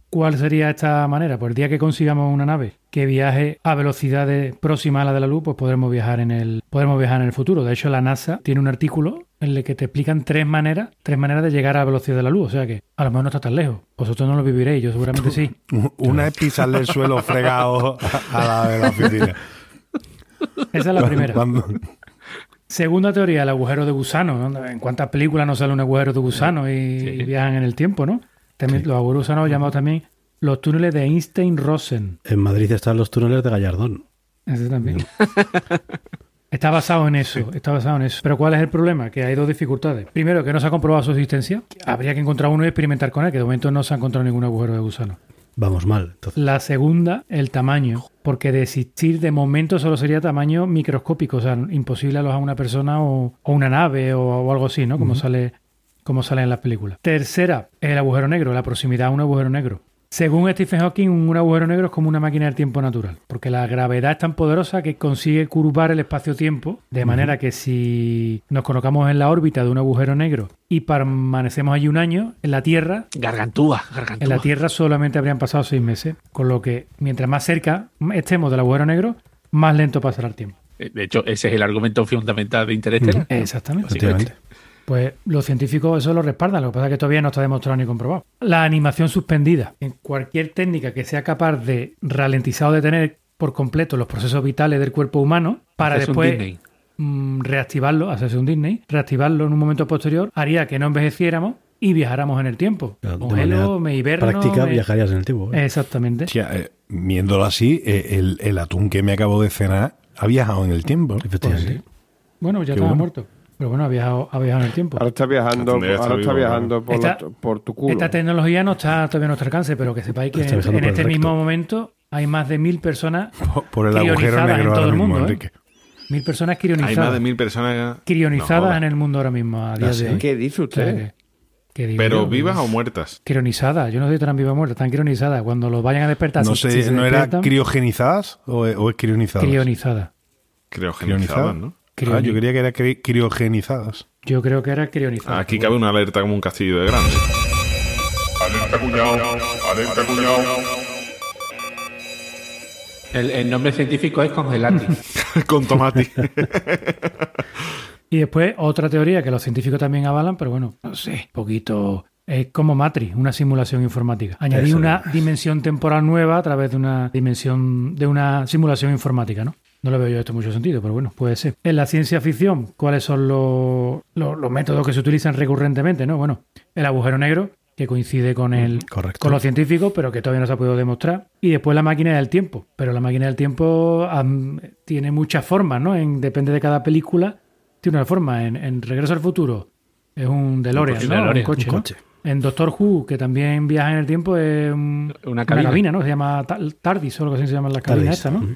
¿Cuál sería esta manera? Pues el día que consigamos una nave que viaje a velocidades próximas a la de la luz, pues podremos viajar en el podremos viajar en el futuro. De hecho, la NASA tiene un artículo en el que te explican tres maneras, tres maneras de llegar a la velocidad de la luz. O sea que a lo mejor no está tan lejos. Vosotros no lo viviréis, yo seguramente sí. Una es pisarle el suelo fregado a la de la oficina. Esa es la primera. Segunda teoría, el agujero de gusano. ¿no? ¿En cuántas películas no sale un agujero de gusano y, Sí. y viajan en el tiempo, no? También los agujeros de gusano llamados también los túneles de Einstein-Rosen. En Madrid están los túneles de Gallardón. Ese también. Está basado en eso, está basado en eso. Pero ¿cuál es el problema? Que hay dos dificultades. Primero, que no se ha comprobado su existencia. Habría que encontrar uno y experimentar con él, que de momento no se ha encontrado ningún agujero de gusano. Vamos mal. Entonces, La segunda, el tamaño. Porque de existir de momento solo sería tamaño microscópico, o sea, imposible alojar una persona o, o una nave o, o algo así, ¿no? Como sale como sale en las películas. Tercera, el agujero negro, la proximidad a un agujero negro. Según Stephen Hawking, un agujero negro es como una máquina del tiempo natural, porque la gravedad es tan poderosa que consigue curvar el espacio-tiempo, de manera que si nos colocamos en la órbita de un agujero negro y permanecemos allí un año, en la Tierra, Gargantúa, gargantúa. en la Tierra solamente habrían pasado seis meses, con lo que mientras más cerca estemos del agujero negro, más lento pasará el tiempo. Eh, De hecho, ese es el argumento fundamental de Interestelar. Exactamente. Pues los científicos eso lo respaldan, lo que pasa es que todavía no está demostrado ni comprobado. La animación suspendida. En cualquier técnica que sea capaz de ralentizar o detener por completo los procesos vitales del cuerpo humano para después mm, reactivarlo, hacerse un Disney, reactivarlo en un momento posterior, haría que no envejeciéramos y viajáramos en el tiempo. Claro, Congelo, me hiberno, práctica me- viajarías en el tiempo. ¿eh? Exactamente. Hostia, eh, viéndolo así, eh, el, el atún que me acabo de cenar ha viajado en el tiempo. Efectivamente. Bueno, ya Qué estaba bueno. muerto. Pero bueno, ha viajado, ha viajado en el tiempo. Ahora está viajando, ahora está vivo, viajando por, Esta- la- por tu culo. Esta tecnología no está todavía a nuestro alcance, pero que sepáis que en, este recto. mismo momento hay más de mil personas, Por- Por el agujero Crionizadas negro en todo ahora el mismo, mundo, ¿eh? Enrique. mil personas Hay más de crionizadas, mil personas. crionizadas No en el mundo ahora mismo, a día ¿Ah, de sí? hoy. ¿Qué dice usted? digo ¿Pero yo, vivas o muertas? Crionizadas, yo no sé si estarán vivas o muertas, están crionizadas. Cuando los vayan a despertar, No si- sé, si se ¿no era criogenizadas o, o es crionizadas? crionizadas. Criogenizadas, ¿no? Ah, yo creía que era cri- criogenizadas. Yo creo que era crionizadas. Aquí cabe una alerta como un castillo de grande. Alerta cuñado, alerta cuñado. El, el nombre científico es congelati. Con tomate. Y después otra teoría que los científicos también avalan, pero bueno, no sé, un poquito... Es como Matrix, una simulación informática. Añadir Eso una dimensión temporal nueva a través de una dimensión, de una simulación informática, ¿no? No le veo yo esto mucho sentido, pero bueno, puede ser. En la ciencia ficción, ¿cuáles son los, los, los métodos que se utilizan recurrentemente, no? Bueno, el agujero negro, que coincide con el, Correcto. con los científicos, pero que todavía no se ha podido demostrar. Y después la máquina del tiempo. Pero la máquina del tiempo tiene muchas formas, ¿no? En- depende de cada película, tiene una forma. En, en Regreso al Futuro es un DeLorean, coche, ¿no? DeLorean, un coche, un. En Doctor Who, que también viaja en el tiempo, es un- Una cabina. ¿no? Se llama ta- TARDIS o algo así se llama la cabina Tardis. esta, ¿no?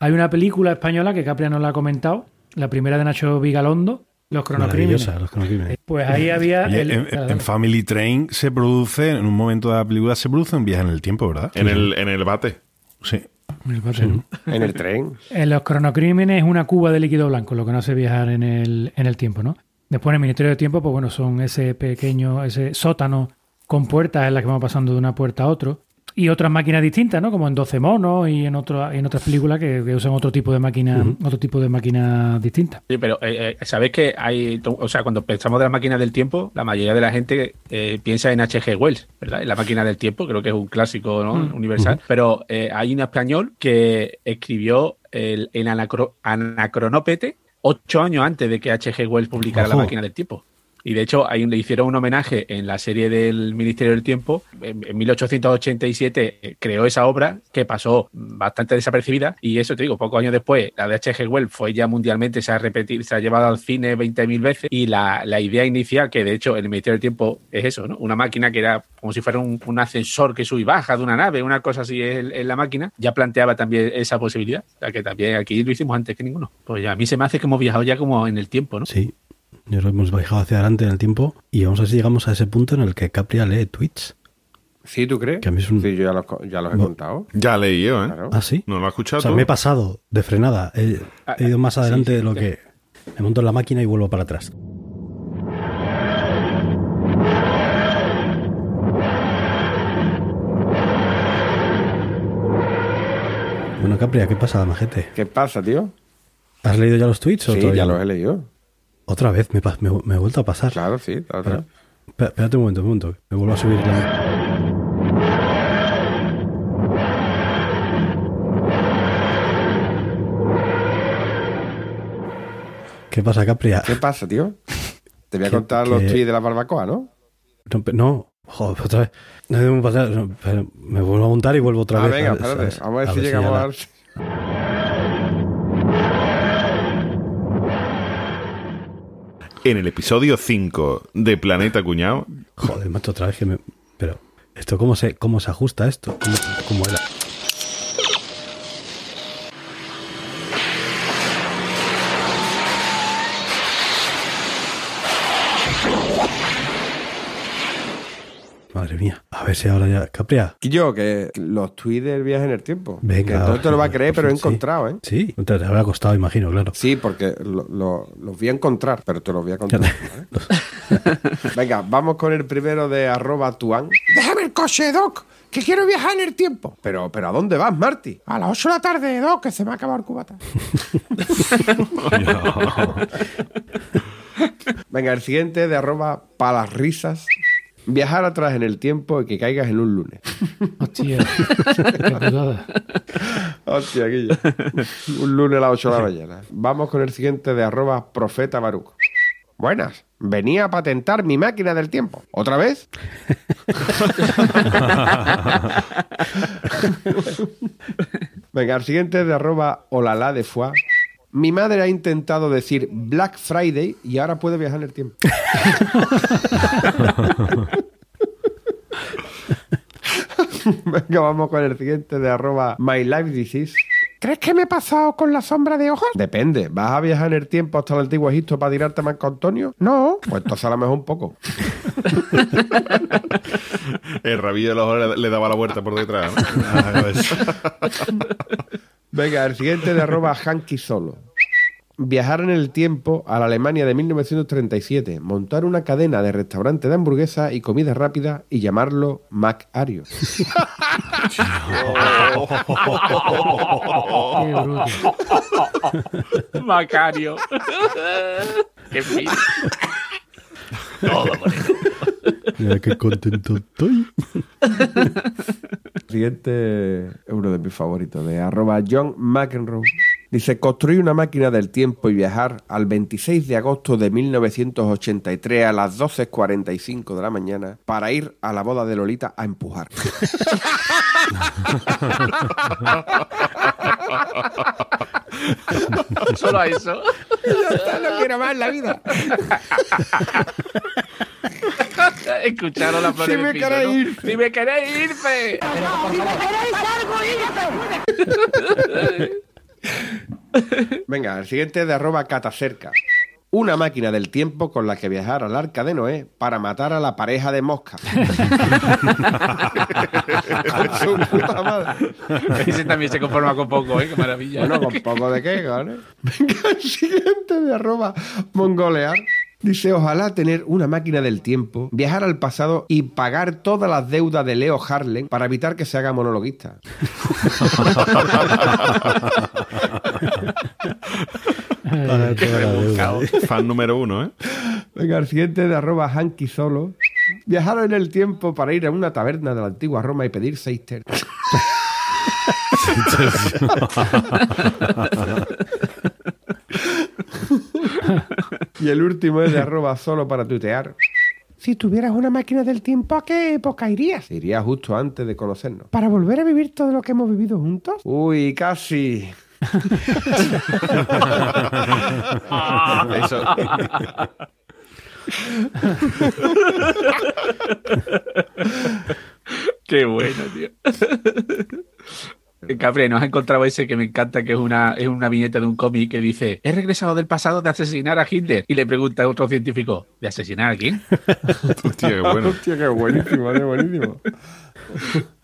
Hay una película española que Capria nos la ha comentado, la primera de Nacho Vigalondo, Los cronocrímenes. Los cronocrímenes. Pues ahí había... Oye, el- en, claro, en Family Train se produce, en un momento de la película, se produce un viaje en el tiempo, ¿verdad? En el, en el bate. Sí. En el tren. En los cronocrímenes es una cuba de líquido blanco, lo que no hace viajar en el, en el tiempo, ¿no? Después en el Ministerio de Tiempo, pues bueno, son ese pequeño, ese sótano con puertas en las que vamos pasando de una puerta a otro. Y otras máquinas distintas, ¿no? Como en 12 monos y en, otro, en otras películas que, que usan otro tipo de máquina, otro tipo de máquina distinta. Sí, pero eh, eh, sabéis que hay, o sea, cuando pensamos de la máquina del tiempo, la mayoría de la gente eh, piensa en H.G. Wells, ¿verdad? En la máquina del tiempo, creo que es un clásico ¿no? universal. Pero eh, hay un español que escribió el, el anacro- Anacronópete ocho años antes de que H.G. Wells publicara la máquina del tiempo. Y de hecho, ahí le hicieron un homenaje en la serie del Ministerio del Tiempo. En, en 1887 eh, creó esa obra que pasó bastante desapercibida. Y eso te digo, pocos años después, la de H.G. Wells fue ya mundialmente, se ha repetido, se ha llevado al cine 20.000 veces. Y la, la idea inicial, que de hecho el Ministerio del Tiempo es eso, ¿no? Una máquina que era como si fuera un, un ascensor que sube y baja de una nave, una cosa así en, la máquina, ya planteaba también esa posibilidad. Sea que también aquí lo hicimos antes que ninguno. Pues ya a mí se me hace que hemos viajado ya como en el tiempo, ¿no? Sí. Nos hemos viajado hacia adelante en el tiempo y vamos a ver si llegamos a ese punto en el que Capria lee tweets. ¿Sí, tú crees? Que a mí es un- Sí, yo ya los, ya los he No. contado. Ya leí yo, ¿eh? Claro. ¿Ah, sí? ¿No lo has escuchado O sea, tú? me he pasado de frenada. He, he ido más Ah, sí, adelante sí, de lo sí. que... Me monto en la máquina y vuelvo para atrás. Bueno, Capria, ¿qué pasa, majete? ¿Qué pasa, tío? ¿Has leído ya los tweets o Sí, todavía ya no? los he leído. Otra vez, me, me- me he vuelto a pasar. Claro, sí. Espera, espera- espérate un momento, un momento. Me vuelvo a subir la... ¿Qué pasa, Capria? ¿Qué pasa, tío? Te voy a Que- contar los tweets de la barbacoa, ¿no? No, no, joder, otra vez. No me vuelvo a montar y vuelvo otra ah, vez. venga, a- espérate. a- Vamos a ver a si ver si llegamos a. En el episodio 5 de Planeta Cuñado, Joder, macho, otra vez que me. Pero, ¿esto cómo se, cómo se ajusta esto? ¿Cómo, cómo era? Madre mía. A ver si ahora ya. Capria. Y yo, que los tweets del viaje en el tiempo. Venga. Que no te lo va a creer, pero he Sí. encontrado, ¿eh? Sí, te habrá costado, imagino, claro. Sí, porque lo- lo- los voy a encontrar, pero te los voy a contar. ¿vale? Venga, vamos con el primero de arroba tuan. Déjame el coche, Doc, que quiero viajar en el tiempo. Pero, pero ¿a dónde vas, Marty? A las 8 de la tarde, Doc, que se me ha acabado el cubata. Venga, el siguiente de arroba palas risas. Viajar atrás en el tiempo y que caigas en un lunes. Hostia. Hostia, Guille. Un lunes a las 8 de la mañana. Vamos con el siguiente de arroba profeta Baruch. Buenas. Venía a patentar mi máquina del tiempo. ¿Otra vez? Venga, el siguiente de arroba olala de foie. Mi madre ha intentado decir Black Friday y ahora puede viajar en el tiempo. Venga, vamos con el siguiente de arroba My Life Disease. ¿Crees que me he pasado con la sombra de ojos? Depende. ¿Vas a viajar en el tiempo hasta el antiguo Egipto para tirarte a Marco Antonio? No. Pues entonces a lo mejor un poco. el rabillo de los ojos le, le daba la vuelta por detrás. ¿no? Venga, el siguiente de arroba Hanky Solo. Viajar en el tiempo a la Alemania de 1937, montar una cadena de restaurantes de hamburguesas y comida rápida y llamarlo Mac Ario. Qué bruto. Macario. Qué fino. Mira qué contento estoy. Siguiente, uno de mis favoritos, de arroba John McEnroe. Dice, construir una máquina del tiempo y viajar al 26 de agosto de 1983 a las 12.45 de la mañana para ir a la boda de Lolita a empujar. Solo a eso. no quiero más en la vida. Escucharon la flor Si me piso, queréis ¿no? irse. Si me queréis irse. Venga, el siguiente es de arroba catacerca. Una máquina del tiempo con la que viajar al arca de Noé para matar a la pareja de mosca. Con su puta madre. Ese también se conforma con poco, ¿eh? Qué maravilla. Bueno, con poco de qué, ¿vale? Venga, el siguiente de arroba mongolear. Dice, ojalá tener una máquina del tiempo, viajar al pasado y pagar todas las deudas de Leo Harlem para evitar que se haga monologuista. Fan número uno, ¿eh? Venga, el siguiente de arroba hanky solo. Viajar en el tiempo para ir a una taberna de la antigua Roma y pedir seis tercios. y el último es de arroba solo para tuitear. Si tuvieras una máquina del tiempo, ¿a qué época irías? Iría justo antes de conocernos. ¿Para volver a vivir todo lo que hemos vivido juntos? Uy, casi. Eso. Qué bueno, tío. Capri, nos ha encontrado ese que me encanta, que es una, es una viñeta de un cómic que dice: He regresado del pasado de asesinar a Hitler. Y le pregunta a otro científico: ¿De asesinar a quién? Hostia, qué bueno. Hostia, qué buenísimo, qué buenísimo.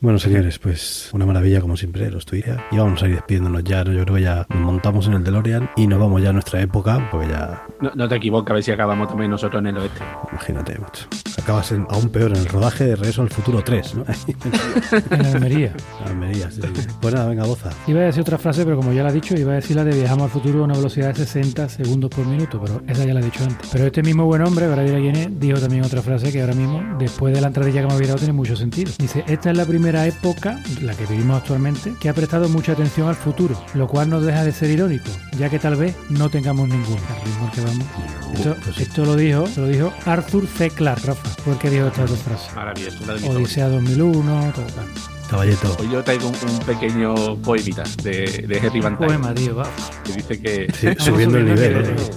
Bueno, señores, pues una maravilla como siempre, los tuya. Y vamos a ir despidiéndonos ya, ¿no? Yo creo que ya nos montamos en el DeLorean y nos vamos ya a nuestra época, porque ya, No, no te equivoques, a ver si acabamos también nosotros en el oeste. imagínate, macho. Acabas en- aún peor en el rodaje de Regreso al Futuro 3, ¿no? En Almería. Almería, sí, sí. Pues nada, venga, goza. Iba a decir otra frase, pero como ya la he dicho, iba a decir la de viajamos al futuro a una velocidad de 60 segundos por minuto, pero esa ya la he dicho antes. Pero este mismo buen hombre, ahora dirá quién es, dijo también otra frase que ahora mismo, después de la entradilla que había dado, tiene mucho sentido. Dice, esta es la primera época, la que vivimos actualmente, que ha prestado mucha atención al futuro, lo cual no deja de ser irónico, ya que tal vez no tengamos ninguno. Al ritmo que vamos. Esto, esto lo dijo, lo dijo Arthur C. Clarke, Rafa, fue el que dijo estas dos frases. Maravilloso, una de mis. Odisea 2001, todo tal. Caballeto. Hoy yo traigo un, un pequeño poemita de, de Henry Van Poema, tío, va. que dice que Sí, subiendo el nivel, el ¿eh?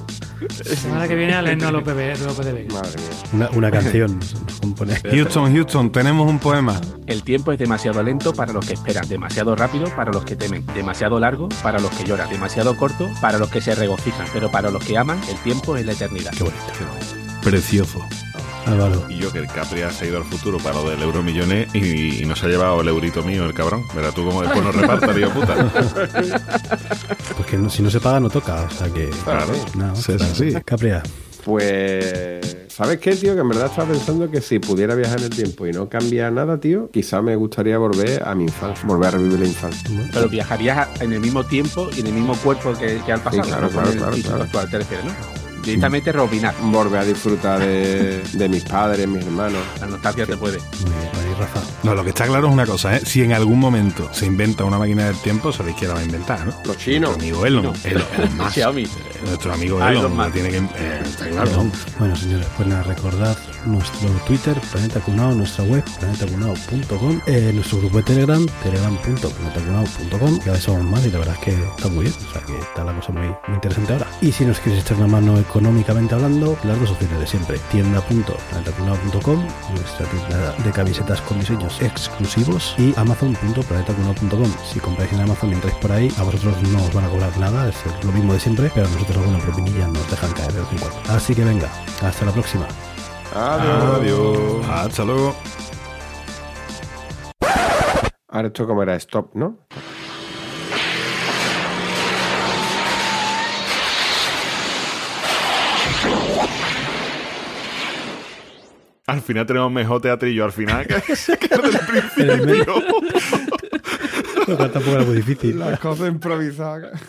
Semana que viene a leernos a López de López de Vega. Madre mía. Una, una canción. Houston, Houston, tenemos un poema. el tiempo es demasiado lento para los que esperan, demasiado rápido para los que temen, demasiado largo para los que lloran, demasiado corto para los que se regocijan, pero para los que aman, el tiempo es la eternidad. Qué bonito. Precioso. Álvaro. Y yo que el Capri ha se ha ido al futuro para lo del euromillones y, y no se ha llevado el eurito mío, el cabrón. Verás tú cómo después nos reparta, tío puta. Porque no- si no se paga, no toca. O sea que. Claro. Nada, Sí, sí, sí. Capria. Pues, ¿sabes qué, tío? Que en verdad estaba pensando que si pudiera viajar en el tiempo y no cambiar nada, tío, quizá me gustaría volver a mi infancia, volver a revivir la infancia. Pero viajarías en el mismo tiempo y en el mismo cuerpo que, que al pasado, Sí, claro, no claro, claro, claro. actual, te refieres, ¿no? Directamente robinar. Volver a disfrutar de, de mis padres, mis hermanos. La nostalgia te puede. Muy bien, ahí, Rafa. No, lo que está claro es una cosa, ¿eh? Si en algún momento se inventa una máquina del tiempo, sabéis quién la va a inventar, ¿no? Los chinos. Nuestro amigo Elon. No. Elon, Elon Musk. Xiaomi. Nuestro amigo Elon. Elon tiene que, eh, está claro. Bueno, señores, pues nada, recordad nuestro Twitter, Planeta Cunao, nuestra web, planetacunao.com, eh, nuestro grupo de Telegram, telegram.planetacunao.com, cada vez somos más y la verdad es que está muy bien, o sea que está la cosa muy, muy interesante ahora. Y si nos quieres echar una mano económicamente hablando, las dos opciones de siempre, tienda.planetacunao.com, nuestra tienda de camisetas con diseños exclusivos y amazon.planetacunao.com. Si compráis en Amazon y entráis por ahí, a vosotros no os van a cobrar nada, es lo mismo de siempre, pero a nosotros alguna propinilla nos dejan caer de vez en cuando. Así que venga, hasta la próxima. Adiós. Hasta luego. Ahora esto como era stop, ¿no? Al final tenemos mejor teatrillo al final que, que el del principio. Tampoco era muy difícil. Las cosas improvisadas.